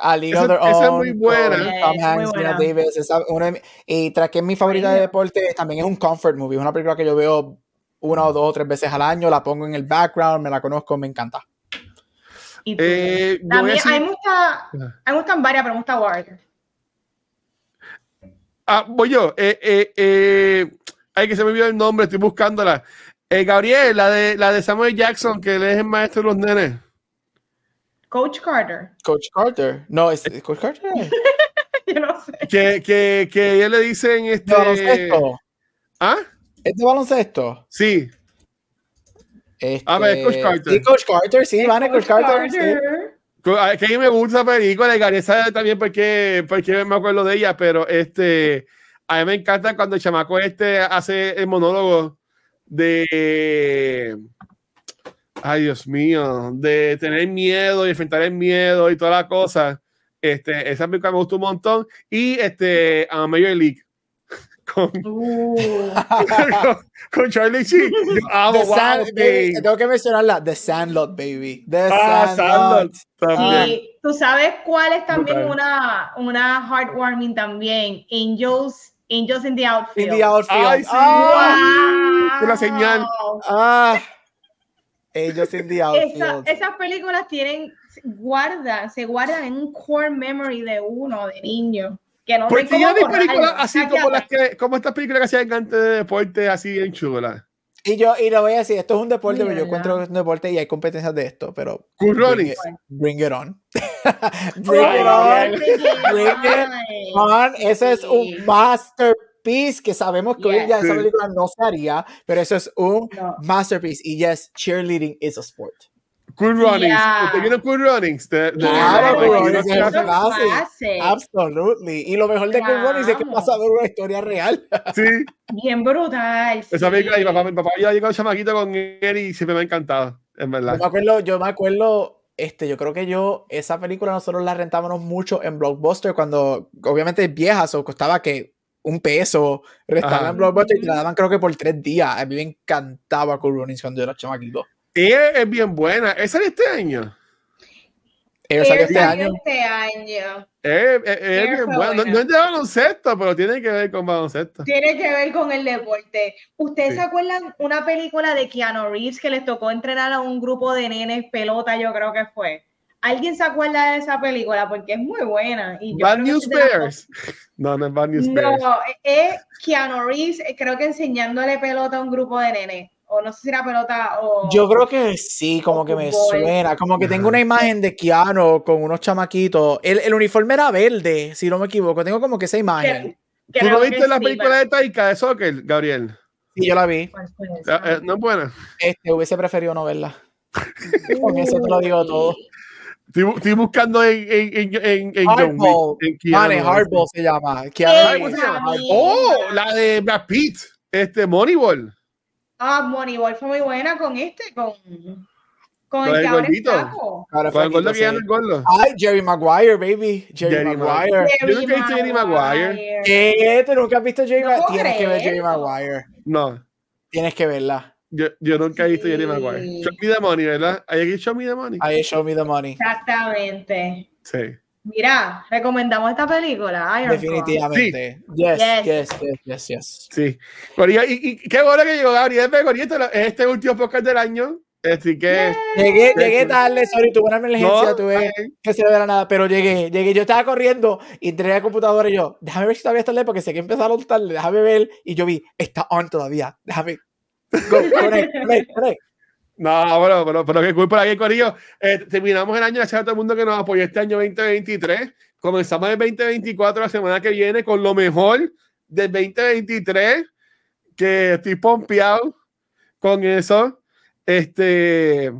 A League of Their Own. Esa es muy buena. Tom Hanks, Davis. Esa, una y tras que es mi favorita de deporte, también es un comfort movie. Es una película que yo veo una o dos o tres veces al año, la pongo en el background, me la conozco, me encanta. Eh, también, a, mí me gusta, a mí me gustan varias, pero me gusta Warrior. Ah, voy yo. Eh, eh, eh, ay, que se me olvidó el nombre, estoy buscándola. Eh, Gabriel, la de, la de Samuel Jackson, que él es el maestro de los nenes. Coach Carter. Coach Carter. No, es Coach Carter. [LAUGHS] yo no sé. Que, que, que ellos le dicen este. ¿Baloncesto? ¿Ah? ¿Es de baloncesto? Sí. Este... A ver, Coach Carter. Sí, Coach Carter, sí, van a Coach, Carter. Sí. Que a mí me gusta la película y Gary también porque, porque me acuerdo de ella, pero este, a mí me encanta cuando el chamaco este hace el monólogo de, ay Dios mío, de tener miedo y enfrentar el miedo y toda la cosa. Este, esa película me gustó un montón. Y este, a Major League con, uh. [LAUGHS] con, Charlie Sheen. tengo que mencionarla, The Sandlot, baby. The ah, Sandlot. Y tú sabes cuál es también una, una heartwarming también. Angels, Angels in the Outfield. In the Outfield. Ay, sí. Ah, Una señal. Ah. Angels in the Outfield. esas películas tienen, guardan, se guardan en un core memory de uno, de niño que no Porque yo vi películas así como las que, como estas películas que hacían antes de deporte así en chula. Y yo, y lo voy a decir, esto es un deporte, pero yo encuentro que es un deporte y hay competencias de esto, pero. Bring, it, bring it on. [LAUGHS] bring it on. bring it on. Ese es un masterpiece que sabemos que hoy día esa película no se haría, pero eso es un masterpiece. Y yes, cheerleading is a sport. Cool Runnings. ¿Usted vieron Cool Runnings? De, de, claro, Absolutely. Y lo mejor de Cool Runnings es que pasa de una historia real. [LAUGHS] Sí. Bien brutal. Esa película, mi papá, mi papá había llegado chamaquito con él y siempre me ha encantado, en verdad. Yo me acuerdo, yo me acuerdo este, yo creo que yo, esa película nosotros la rentábamos mucho en Blockbuster cuando, obviamente es vieja, o costaba que un peso, restaban Blockbuster y te la daban creo que por tres días. A mí me encantaba Cool Runnings cuando yo era chamaquito. Y es, bien buena. ¿Esa de este año? Ella salió este año. Este año. Es, bien buena. No, no, es de baloncesto, pero tiene que ver con baloncesto. Tiene que ver con el deporte. ¿Ustedes se acuerdan una película de Keanu Reeves que les tocó entrenar a un grupo de nenes pelota, yo creo que fue? ¿Alguien se acuerda de esa película? Porque es muy buena. Y Bad News Bears. [LAUGHS] No, no es Bad News Bears. No, es Keanu Reeves, creo que enseñándole pelota a un grupo de nenes. O no sé si era pelota o. Yo creo que sí, como que me suena. Como que tengo una imagen de Keanu con unos chamaquitos. El, el uniforme era verde, si no me equivoco. Tengo como que esa imagen. ¿Tú no viste la película de Taika de Soccer, Gabriel? Sí, yo la vi. Eh, ¿No es buena? Este, hubiese preferido no verla. [LAUGHS] con eso te lo digo todo. Estoy, buscando en, en, en, en Hardball. En Hardball se llama. Oh, la de Brad Pitt. Este, Moneyball. Ah, Moneyball fue muy buena con este, con, con el que ahora está. Con el gordo que ya no es gordo. Ay, Jerry Maguire, baby. Jerry, Jerry Maguire. Jerry Yo nunca he visto Jerry Maguire. ¿Qué? ¿Tú nunca has visto Jerry Maguire? Tienes que ver Jerry Maguire. No. Tienes que verla. Yo, yo nunca he visto Jerry Maguire. Show me the money, ¿verdad? Hay aquí Show me the money. Ahí Show me the money. Exactamente. Sí. Mira, recomendamos esta película. Iron Definitivamente. Sí. Yes, yes, yes, yes, yes, Sí. y, y, qué bueno que llegó Gabriel es este último podcast del año. Así que. Llegué, llegué tarde, sorry, tuve una emergencia, no, tuve que se de la nada, pero llegué, llegué. Yo estaba corriendo y entré a la computadora y yo, déjame ver si todavía está tarde porque sé que empezaron tarde, déjame ver. Y yo vi, está on todavía, déjame Go, No, bueno, pero, pero que cool por aquí, Corillo. Eh, terminamos el año, gracias a todo el mundo que nos apoyó este año 2023. Comenzamos el 2024 la semana que viene con lo mejor del 2023, que estoy pompeado con eso. Este,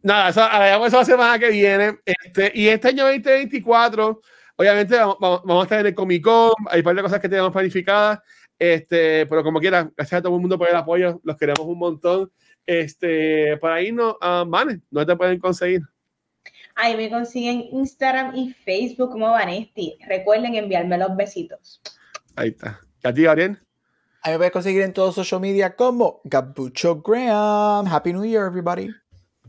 nada, eso, haremos eso la semana que viene. Este, y este año 2024, obviamente vamos, vamos a estar en el Comic Con, hay un par de cosas que tenemos planificadas. Este, pero como quiera, gracias a todo el mundo por el apoyo, los queremos un montón. Este, por ahí no, uh, no te pueden conseguir. Ahí me consiguen Instagram y Facebook como Vanesti. Recuerden enviarme los besitos. Ahí está. ¿Y a ti, Ariel? Ahí me puedes conseguir en todos social media como Gabucho Graham. Happy New Year, everybody.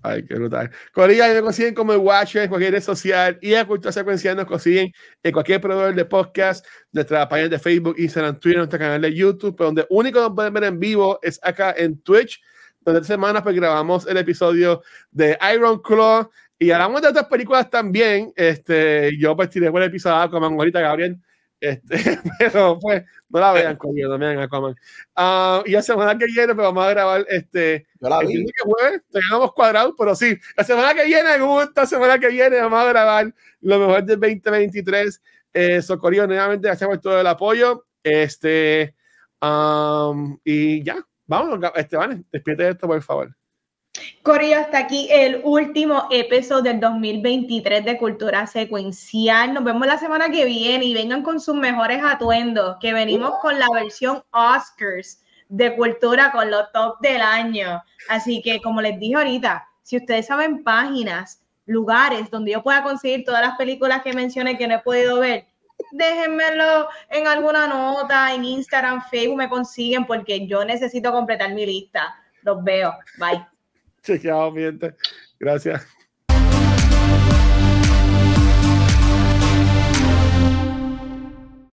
Ay, qué brutal. Corilla me consiguen como el Watcher en cualquier red social y a Cultura Secuencial nos consiguen en cualquier proveedor de podcast, nuestra página de Facebook, Instagram, Twitter, nuestro canal de YouTube, pero donde único nos pueden ver en vivo es acá en Twitch, donde esta semana pues grabamos el episodio de Iron Claw y hablamos de otras películas también. Este, yo pues tiré el episodio como ahorita, Gabriel. Este, [LAUGHS] pero pues no la vean, [LAUGHS] coño, no vean Aquaman. Uh, y la semana que viene, pues vamos a grabar este. Yo la vi. que jueves, teníamos cuadrados, pero sí, la semana que viene, esta semana que viene, vamos a grabar lo mejor del 2023. Eh, Socorrido, nuevamente, gracias por todo el apoyo. Este, um, y ya, vamos, Esteban, despierte esto, por favor. Corillo, hasta aquí el último episodio del 2023 de Cultura Secuencial. Nos vemos la semana que viene y vengan con sus mejores atuendos, que venimos con la versión Oscars de Cultura con los top del año. Así que, como les dije ahorita, si ustedes saben páginas, lugares donde yo pueda conseguir todas las películas que mencioné que no he podido ver, déjenmelo en alguna nota, en Instagram, Facebook, me consiguen porque yo necesito completar mi lista. Los veo. Bye. [LAUGHS] Chequeado, miente. Gracias.